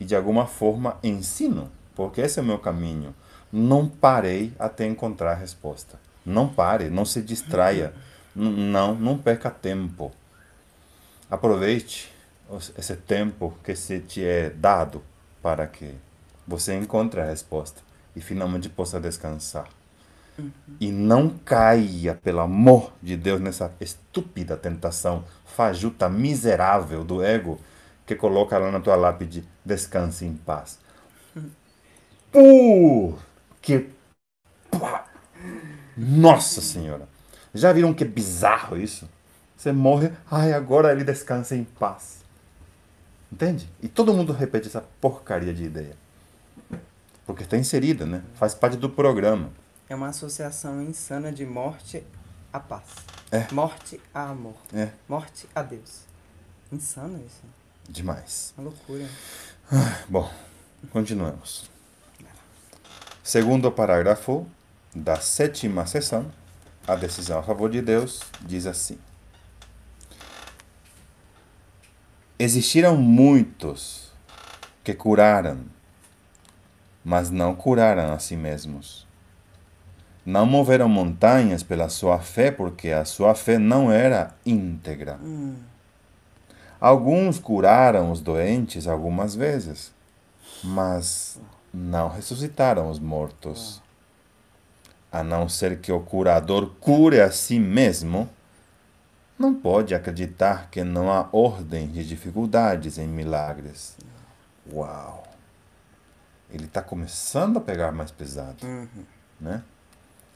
e de alguma forma ensino, porque esse é o meu caminho. Não parei até encontrar a resposta. Não pare, não se distraia. Não, não perca tempo. Aproveite esse tempo que se te é dado para que você encontre a resposta e finalmente possa descansar. E não caia, pelo amor de Deus, nessa estúpida tentação fajuta, miserável do ego que coloca lá na tua lápide: descanse em paz. Por que. pá! Nossa Senhora! Já viram que bizarro isso? Você morre, ai, agora ele descansa em paz. Entende? E todo mundo repete essa porcaria de ideia. Porque está inserida, né? Faz parte do programa. É uma associação insana de morte a paz. É. Morte a amor. É, Morte a Deus. Insano isso. demais. Uma loucura. Bom, continuamos. Segundo parágrafo da sétima sessão, a decisão a favor de Deus diz assim: Existiram muitos que curaram, mas não curaram a si mesmos. Não moveram montanhas pela sua fé, porque a sua fé não era íntegra. Alguns curaram os doentes algumas vezes, mas não ressuscitaram os mortos. A não ser que o curador cure a si mesmo, não pode acreditar que não há ordem de dificuldades em milagres. Uau! Ele está começando a pegar mais pesado, né?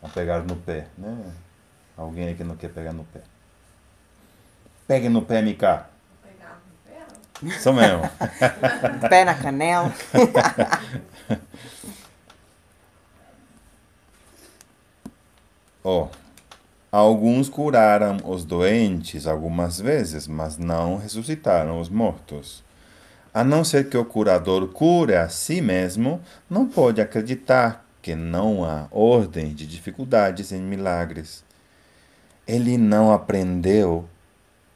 A pegar no pé, né? Alguém aí que não quer pegar no pé. Pegue no pé, Mika. Pegar no pé? Isso mesmo. Pé na canela. Ó, alguns curaram os doentes algumas vezes, mas não ressuscitaram os mortos. A não ser que o curador cure a si mesmo, não pode acreditar que não há ordem de dificuldades em milagres. Ele não aprendeu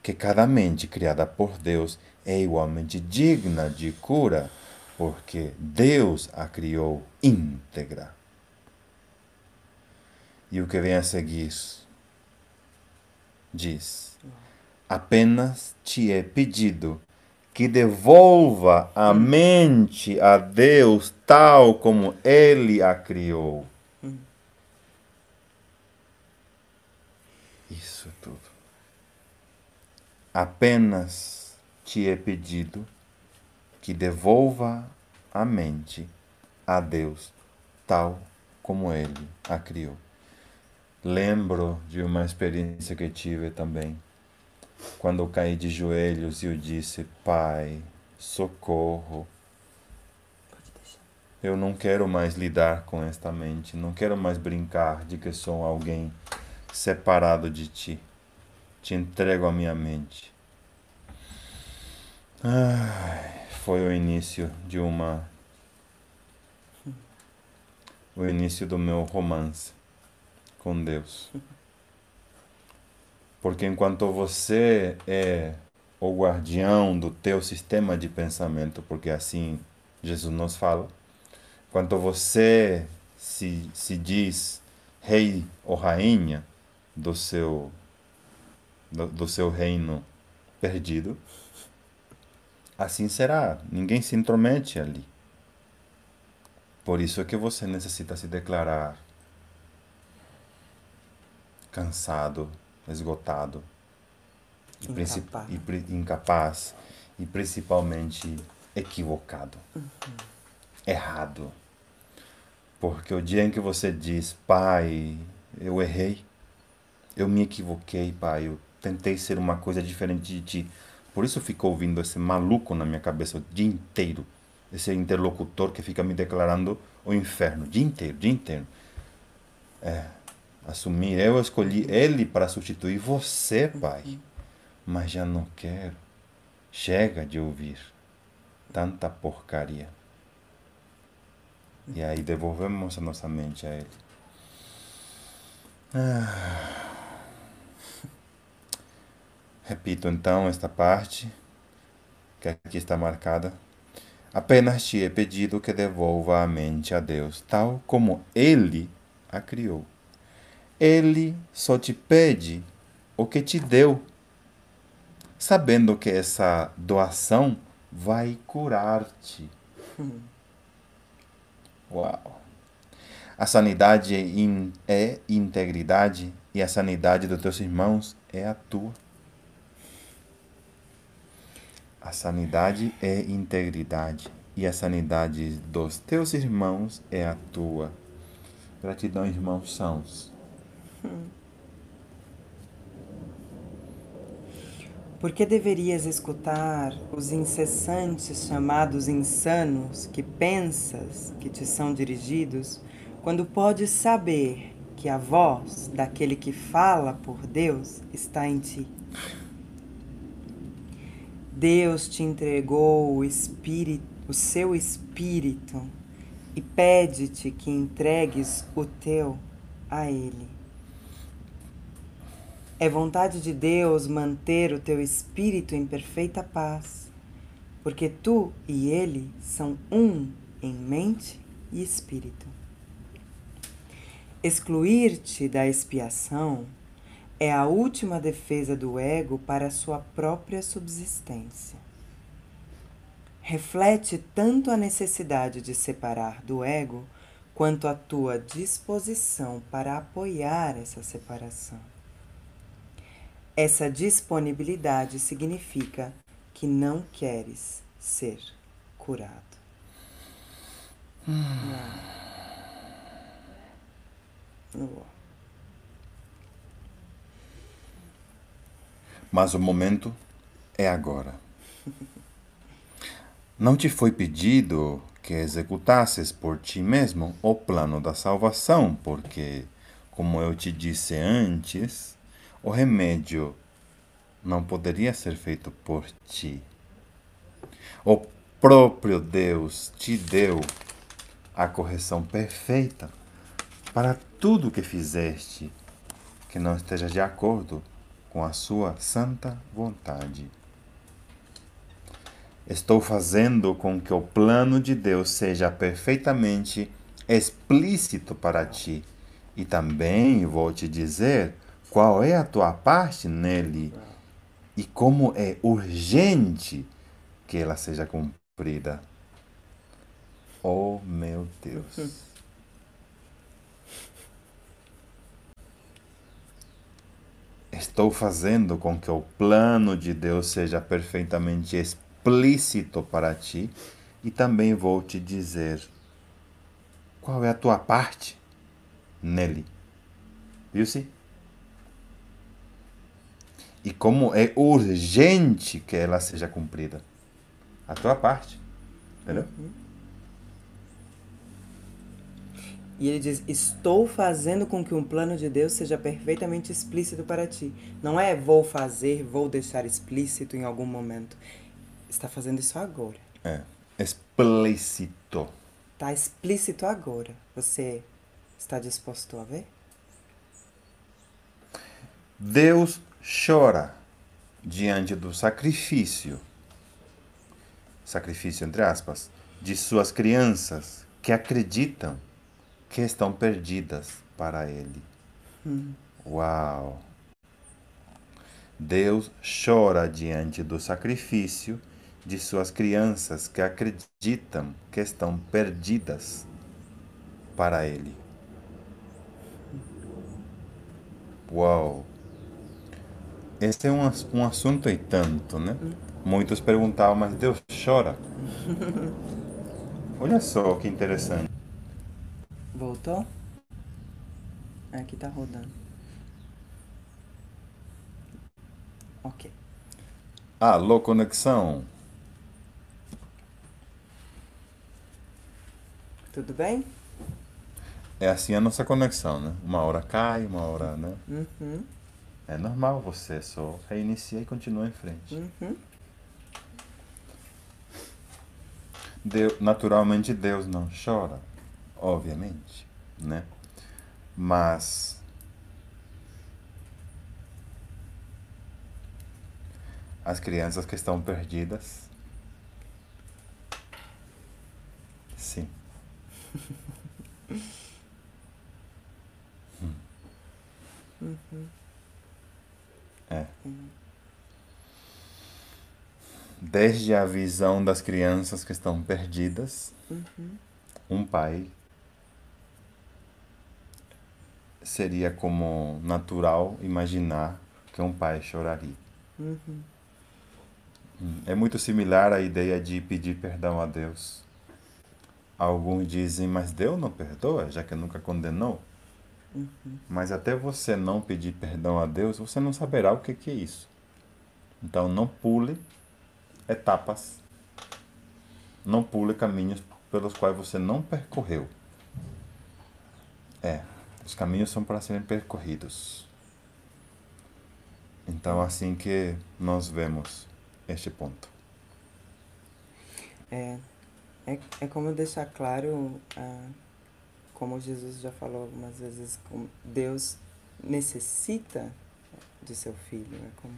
que cada mente criada por Deus é igualmente digna de cura, porque Deus a criou íntegra. E o que vem a seguir diz: apenas te é pedido que devolva a mente a Deus tal como Ele a criou. Isso é tudo. Apenas te é pedido que devolva a mente a Deus tal como Ele a criou. Lembro de uma experiência que tive também, quando eu caí de joelhos e eu disse: Pai, socorro. Eu não quero mais lidar com esta mente, não quero mais brincar de que sou alguém separado de ti. Te entrego a minha mente. Ai, foi o início de uma. O início do meu romance com Deus. Porque enquanto você é o guardião do teu sistema de pensamento, porque assim Jesus nos fala, enquanto você se, se diz rei ou rainha do seu, do, do seu reino perdido, assim será. Ninguém se intromete ali. Por isso é que você necessita se declarar cansado, esgotado, e Incapaz. e incapaz e principalmente equivocado, errado. Porque o dia em que você diz, pai, eu errei, eu me equivoquei, pai, eu tentei ser uma coisa diferente de ti. Por isso ficou ouvindo esse maluco na minha cabeça o dia inteiro. Esse interlocutor que fica me declarando o inferno, o dia inteiro, o dia inteiro. É, assumir, eu escolhi ele para substituir você, pai. Mas já não quero. Chega de ouvir tanta porcaria. E aí devolvemos a nossa mente a ele. Ah. Repito então esta parte, que aqui está marcada. Apenas te é pedido que devolva a mente a Deus, tal como Ele a criou. Ele só te pede o que te deu, sabendo que essa doação vai curar-te. Uau! A sanidade é in- integridade e a sanidade dos teus irmãos é a tua. A sanidade é integridade e a sanidade dos teus irmãos é a tua. Gratidão, irmãos sãos. Por que deverias escutar os incessantes chamados insanos que pensas que te são dirigidos, quando podes saber que a voz daquele que fala por Deus está em ti? Deus te entregou o espírito, o seu espírito e pede-te que entregues o teu a ele. É vontade de Deus manter o teu espírito em perfeita paz, porque tu e ele são um em mente e espírito. Excluir-te da expiação é a última defesa do ego para sua própria subsistência. Reflete tanto a necessidade de separar do ego quanto a tua disposição para apoiar essa separação. Essa disponibilidade significa que não queres ser curado. Uau. Mas o momento é agora. Não te foi pedido que executasses por ti mesmo o plano da salvação, porque, como eu te disse antes, o remédio não poderia ser feito por ti. O próprio Deus te deu a correção perfeita para tudo que fizeste que não esteja de acordo com a sua santa vontade. Estou fazendo com que o plano de Deus seja perfeitamente explícito para ti e também vou te dizer qual é a tua parte nele e como é urgente que ela seja cumprida. Oh, meu Deus. estou fazendo com que o plano de Deus seja perfeitamente explícito para ti e também vou te dizer qual é a tua parte nele. Viu-se? E como é urgente que ela seja cumprida. A tua parte. Entendeu? E ele diz: Estou fazendo com que um plano de Deus seja perfeitamente explícito para ti. Não é vou fazer, vou deixar explícito em algum momento. Está fazendo isso agora. É. Explícito. Está explícito agora. Você está disposto a ver? Deus chora diante do sacrifício, sacrifício entre aspas, de suas crianças que acreditam que estão perdidas para Ele. Uau! Deus chora diante do sacrifício de suas crianças que acreditam que estão perdidas para Ele. Uau! Esse é um, um assunto e tanto, né? Muitos perguntavam, mas Deus chora? Olha só que interessante. Voltou? Aqui tá rodando. Ok. Alô, conexão. Tudo bem? É assim a nossa conexão, né? Uma hora cai, uma hora, né? Uhum. É normal você só reinicia e continua em frente. Uhum. Deu- naturalmente Deus não chora, obviamente, né? Mas as crianças que estão perdidas, sim. Hum. É. Desde a visão das crianças que estão perdidas, um pai seria como natural imaginar que um pai choraria. Hum, É muito similar à ideia de pedir perdão a Deus. Alguns dizem, mas Deus não perdoa, já que nunca condenou. Mas até você não pedir perdão a Deus, você não saberá o que que é isso. Então não pule etapas. Não pule caminhos pelos quais você não percorreu. É, os caminhos são para serem percorridos. Então assim que nós vemos este ponto. É, é, é como deixar claro, ah, como Jesus já falou algumas vezes, como Deus necessita de seu filho. É como,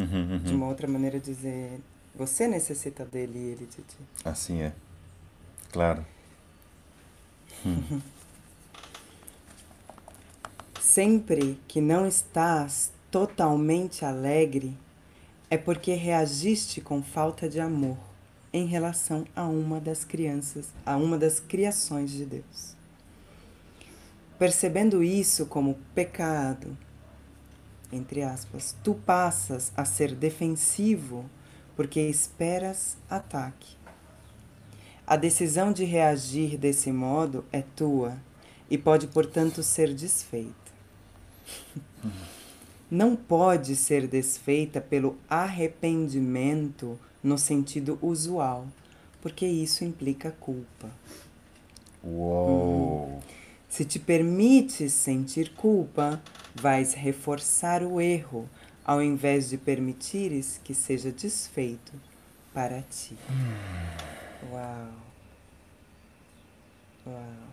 Uhum, de uhum. uma outra maneira de dizer, você necessita dele e ele de ti. Assim é. Claro. Sempre que não estás totalmente alegre, é porque reagiste com falta de amor em relação a uma das crianças, a uma das criações de Deus. Percebendo isso como pecado, entre aspas, tu passas a ser defensivo porque esperas ataque. A decisão de reagir desse modo é tua e pode, portanto, ser desfeita. Não pode ser desfeita pelo arrependimento no sentido usual, porque isso implica culpa. Uou! Se te permites sentir culpa, vais reforçar o erro, ao invés de permitires que seja desfeito para ti. Uau! Uau!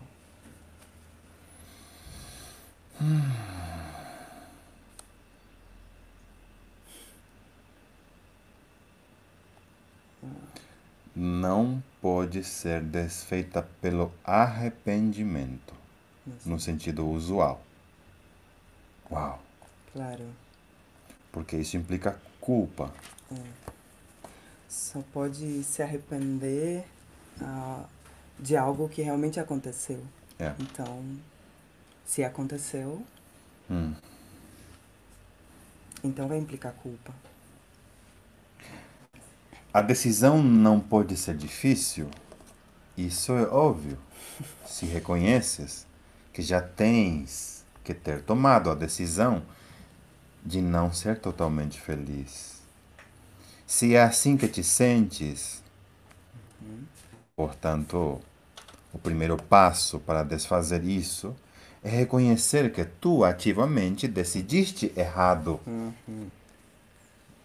Não pode ser desfeita pelo arrependimento, no sentido usual. Uau! Claro. Porque isso implica culpa. Só pode se arrepender ah, de algo que realmente aconteceu. É. Então, se aconteceu, Hum. Então vai implicar culpa. A decisão não pode ser difícil, isso é óbvio. Se reconheces que já tens que ter tomado a decisão de não ser totalmente feliz. Se é assim que te sentes, portanto, o primeiro passo para desfazer isso é reconhecer que tu ativamente decidiste errado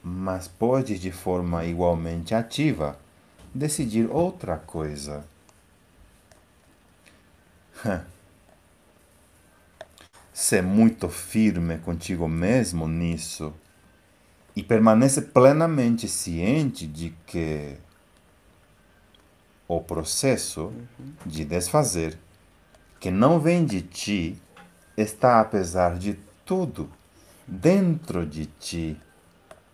mas pode de forma igualmente ativa decidir outra coisa. Ser muito firme contigo mesmo nisso e permanece plenamente ciente de que o processo de desfazer, que não vem de ti, está apesar de tudo dentro de ti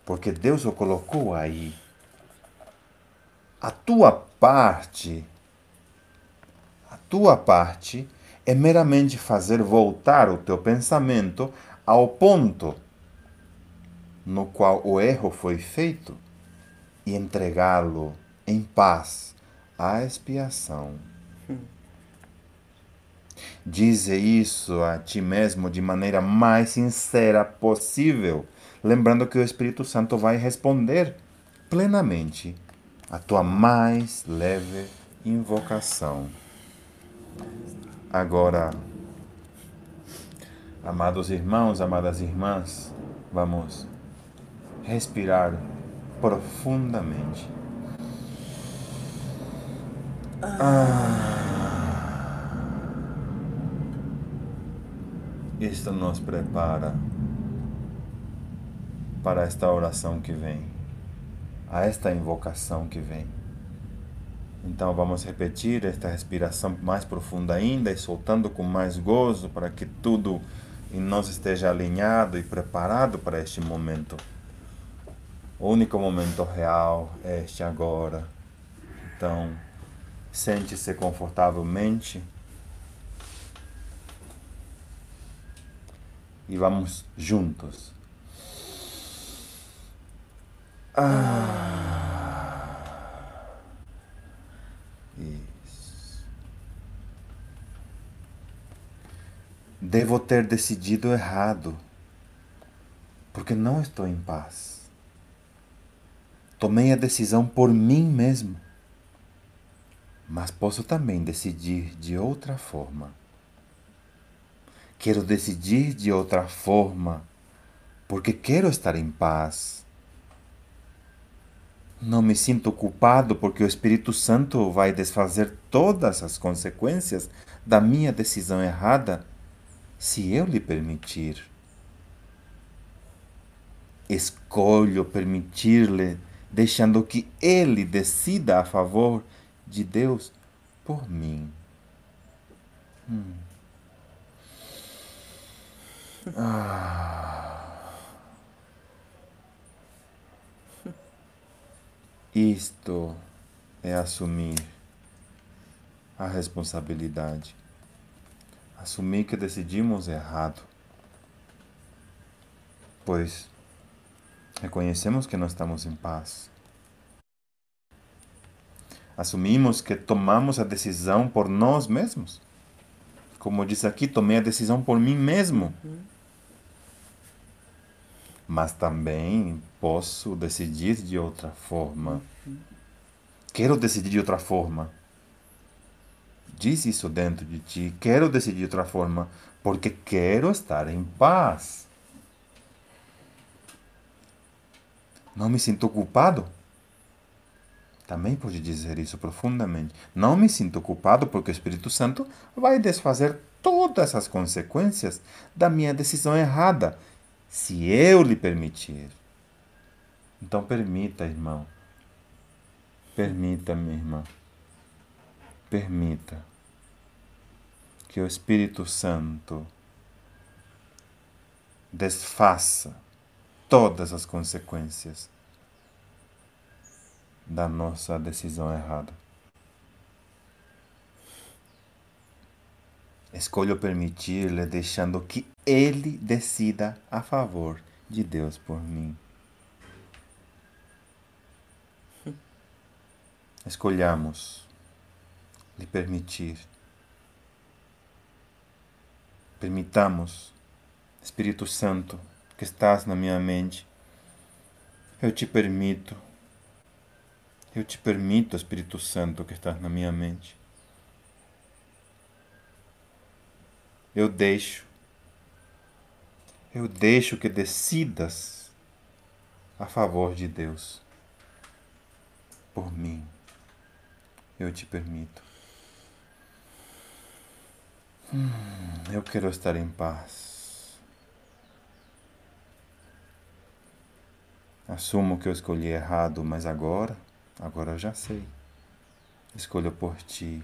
porque Deus o colocou aí. A tua parte, a tua parte é meramente fazer voltar o teu pensamento ao ponto no qual o erro foi feito e entregá-lo em paz à expiação. Dize isso a ti mesmo de maneira mais sincera possível lembrando que o Espírito Santo vai responder plenamente a tua mais leve invocação. Agora, amados irmãos, amadas irmãs, vamos respirar profundamente. Ah. Isto nos prepara para esta oração que vem, a esta invocação que vem. Então vamos repetir esta respiração mais profunda ainda e soltando com mais gozo para que tudo em nós esteja alinhado e preparado para este momento. O único momento real é este agora. Então, sente-se confortavelmente. E vamos juntos ah. Devo ter decidido errado, porque não estou em paz. Tomei a decisão por mim mesmo, mas posso também decidir de outra forma. Quero decidir de outra forma, porque quero estar em paz não me sinto culpado porque o Espírito Santo vai desfazer todas as consequências da minha decisão errada se eu lhe permitir. Escolho permitir-lhe, deixando que ele decida a favor de Deus por mim. Hum. Ah. Isto é assumir a responsabilidade. Assumir que decidimos errado. Pois reconhecemos que não estamos em paz. Assumimos que tomamos a decisão por nós mesmos. Como diz aqui, tomei a decisão por mim mesmo. Mas também posso decidir de outra forma. Quero decidir de outra forma. Diz isso dentro de ti. Quero decidir de outra forma porque quero estar em paz. Não me sinto culpado? Também pode dizer isso profundamente. Não me sinto culpado porque o Espírito Santo vai desfazer todas as consequências da minha decisão errada se eu lhe permitir. Então permita, irmão. Permita, minha irmã. Permita que o Espírito Santo desfaça todas as consequências da nossa decisão errada. Escolho permitir-lhe deixando que ele decida a favor de Deus por mim. Escolhamos lhe permitir. Permitamos, Espírito Santo, que estás na minha mente, eu te permito. Eu te permito, Espírito Santo, que estás na minha mente. Eu deixo. Eu deixo que decidas a favor de Deus. Por mim. Eu te permito. Hum, eu quero estar em paz. Assumo que eu escolhi errado, mas agora, agora eu já sei. Escolho por ti.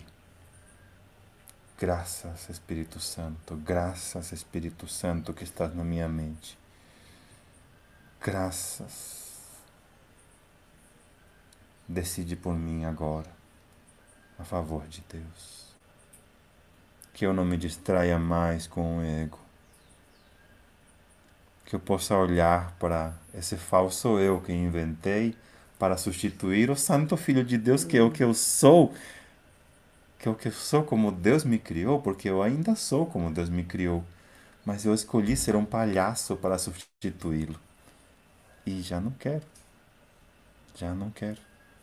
Graças, Espírito Santo, graças, Espírito Santo, que estás na minha mente. Graças. Decide por mim agora, a favor de Deus. Que eu não me distraia mais com o ego. Que eu possa olhar para esse falso eu que inventei para substituir o Santo Filho de Deus, que é o que eu sou que eu que sou como Deus me criou, porque eu ainda sou como Deus me criou, mas eu escolhi ser um palhaço para substituí-lo. E já não quero. Já não quero.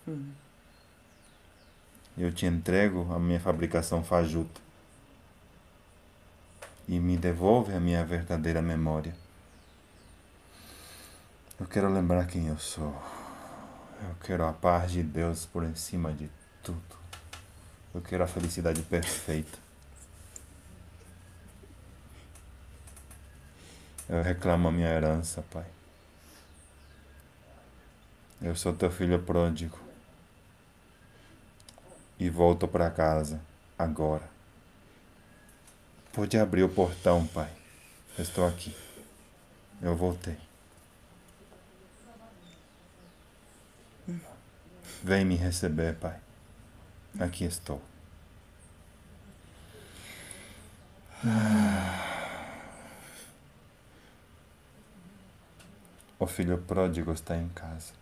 Hum. Eu te entrego a minha fabricação fajuta e me devolve a minha verdadeira memória. Eu quero lembrar quem eu sou. Eu quero a paz de Deus por cima de tudo. Eu quero a felicidade perfeita. Eu reclamo a minha herança, Pai. Eu sou teu filho pródigo. E volto para casa agora. Pode abrir o portão, Pai. Estou aqui. Eu voltei. Vem me receber, Pai. Aqui estou. O filho pródigo está em casa.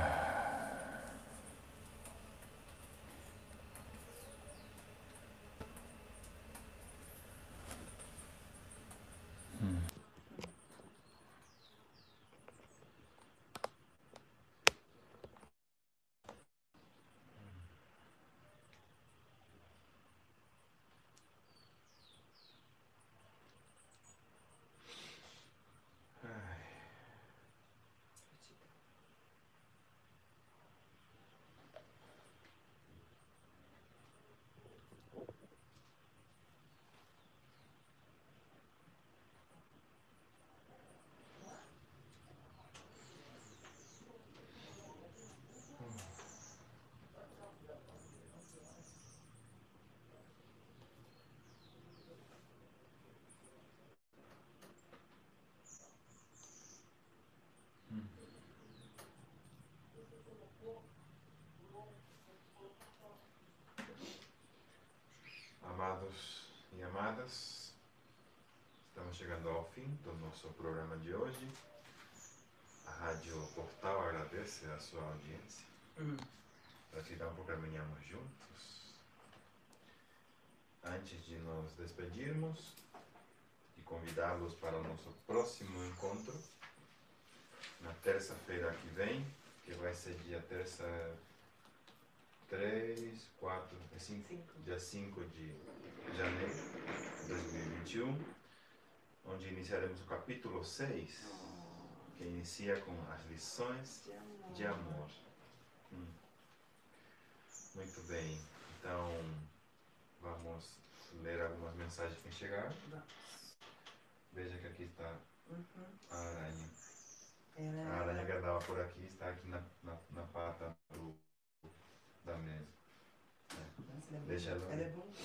amadas, estamos chegando ao fim do nosso programa de hoje. A Rádio Portal agradece a sua audiência. Gratidão por caminharmos juntos. Antes de nos despedirmos e convidá-los para o nosso próximo encontro, na terça-feira que vem, que vai ser dia terça 3, 4, 5, dia 5 de janeiro de 2021, onde iniciaremos o capítulo 6, que inicia com as lições de amor. Hum. Muito bem, então vamos ler algumas mensagens que chegaram. Veja que aqui está a aranha. A aranha que andava por aqui está aqui na, na, na pata do, Dá mesmo. É. Deixa ela. Ela é bonita.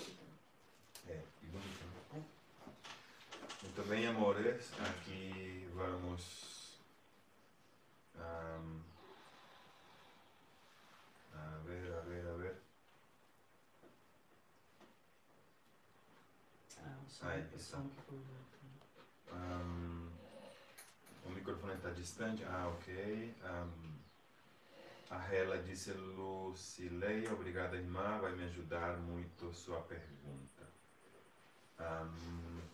É, e bonita. Né? É. Muito bem, amores. Aqui vamos. Um, a ver, a ver, a ver. Ah, o som, o som que foi um, O microfone está distante. Ah, ok. Um, a Hela disse, Lucileia, obrigada, irmã, vai me ajudar muito sua pergunta.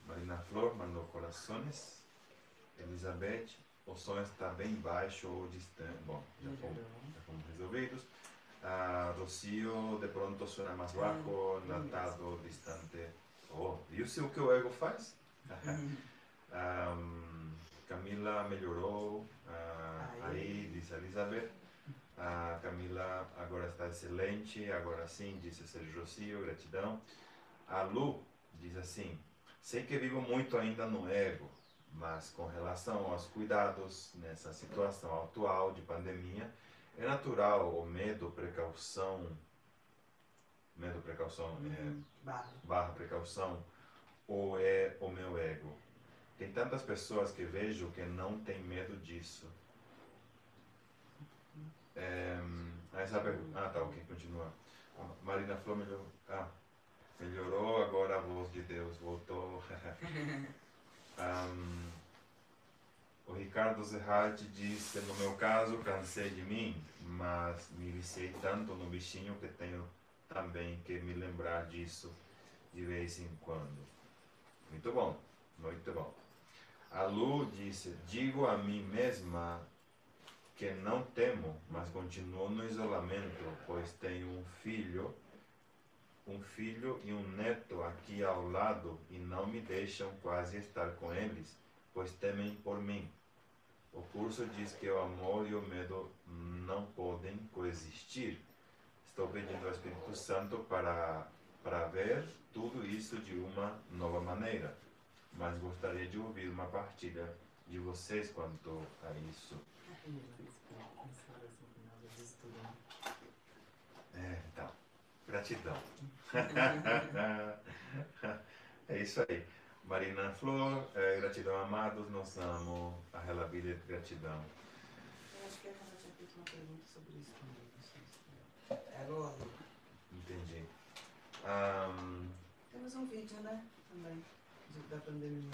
Marina Flor mandou corações. Elizabeth, o som está bem baixo ou distante. Bom, já fomos, já fomos resolvidos. Ah, Rocio, de pronto suena mais baixo, natado, distante. Oh, e o seu que o ego faz? Ahm, Camila melhorou, ah, Aí. aí diz a Elizabeth. A Camila agora está excelente, agora sim, disse Sérgio Rocio, gratidão. A Lu diz assim: sei que vivo muito ainda no ego, mas com relação aos cuidados nessa situação atual de pandemia, é natural o medo, precaução, medo, precaução, é, Barra. barra precaução ou é o meu ego? Tem tantas pessoas que vejo que não tem medo disso. É, essa pergunta. Ah, tá, ok, continua. Marina Flor melhorou. Ah, melhorou, agora a voz de Deus voltou. Ahm, o Ricardo diz que no meu caso cansei de mim, mas me viciei tanto no bichinho que tenho também que me lembrar disso de vez em quando. Muito bom, muito bom. A Lu disse: Digo a mim mesma que não temo, mas continuo no isolamento, pois tenho um filho, um filho e um neto aqui ao lado e não me deixam quase estar com eles, pois temem por mim. O curso diz que o amor e o medo não podem coexistir. Estou pedindo ao Espírito Santo para, para ver tudo isso de uma nova maneira, mas gostaria de ouvir uma partilha de vocês quanto a isso. É, então, gratidão. é isso aí. Marina Flor, eh, gratidão amados, nós amo a Relabília de gratidão. Eu acho que a Carla tinha feito uma pergunta sobre isso também. não sei se- É agora. Entendi. Ahn, Temos um vídeo, né? Também. de- Da pandemia.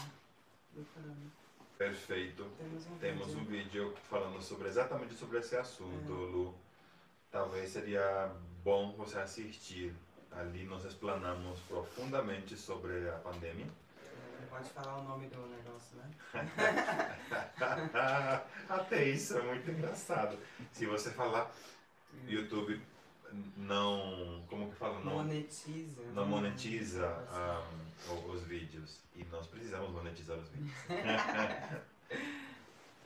Do corona. Perfeito. Temos um Temos vídeo. um vídeo falando sobre exatamente sobre esse assunto, É. Lu. Talvez seria bom você assistir. Ali nós explanamos profundamente sobre a pandemia. É, Pode falar o nome do negócio, né? Até isso é muito engraçado. Se você falar, YouTube não. Como que fala? Não, Monetiza. não né? monetiza Assim. ah, os vídeos. E nós precisamos monetizar os vídeos.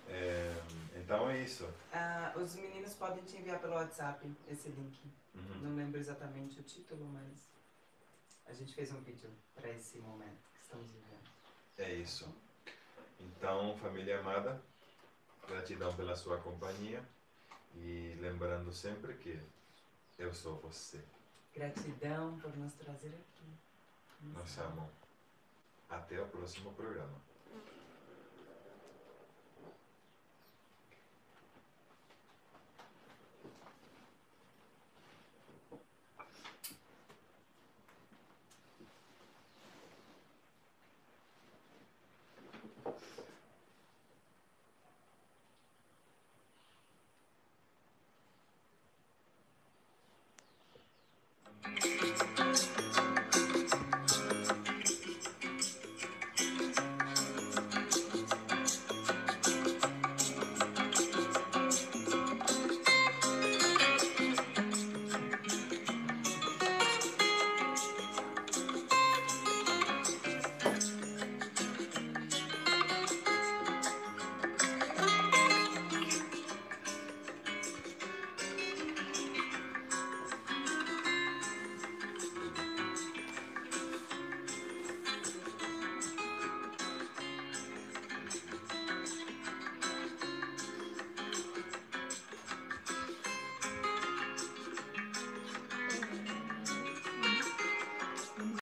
É, então é isso. Ah, os meninos podem te enviar pelo WhatsApp esse link. Uhum. Não lembro exatamente o título, mas a gente fez um vídeo para esse momento que estamos vivendo. É isso. Então, família amada, gratidão pela sua companhia. E lembrando sempre que eu sou você. Gratidão por nos trazer aqui. Nós amamos. Até o próximo programa.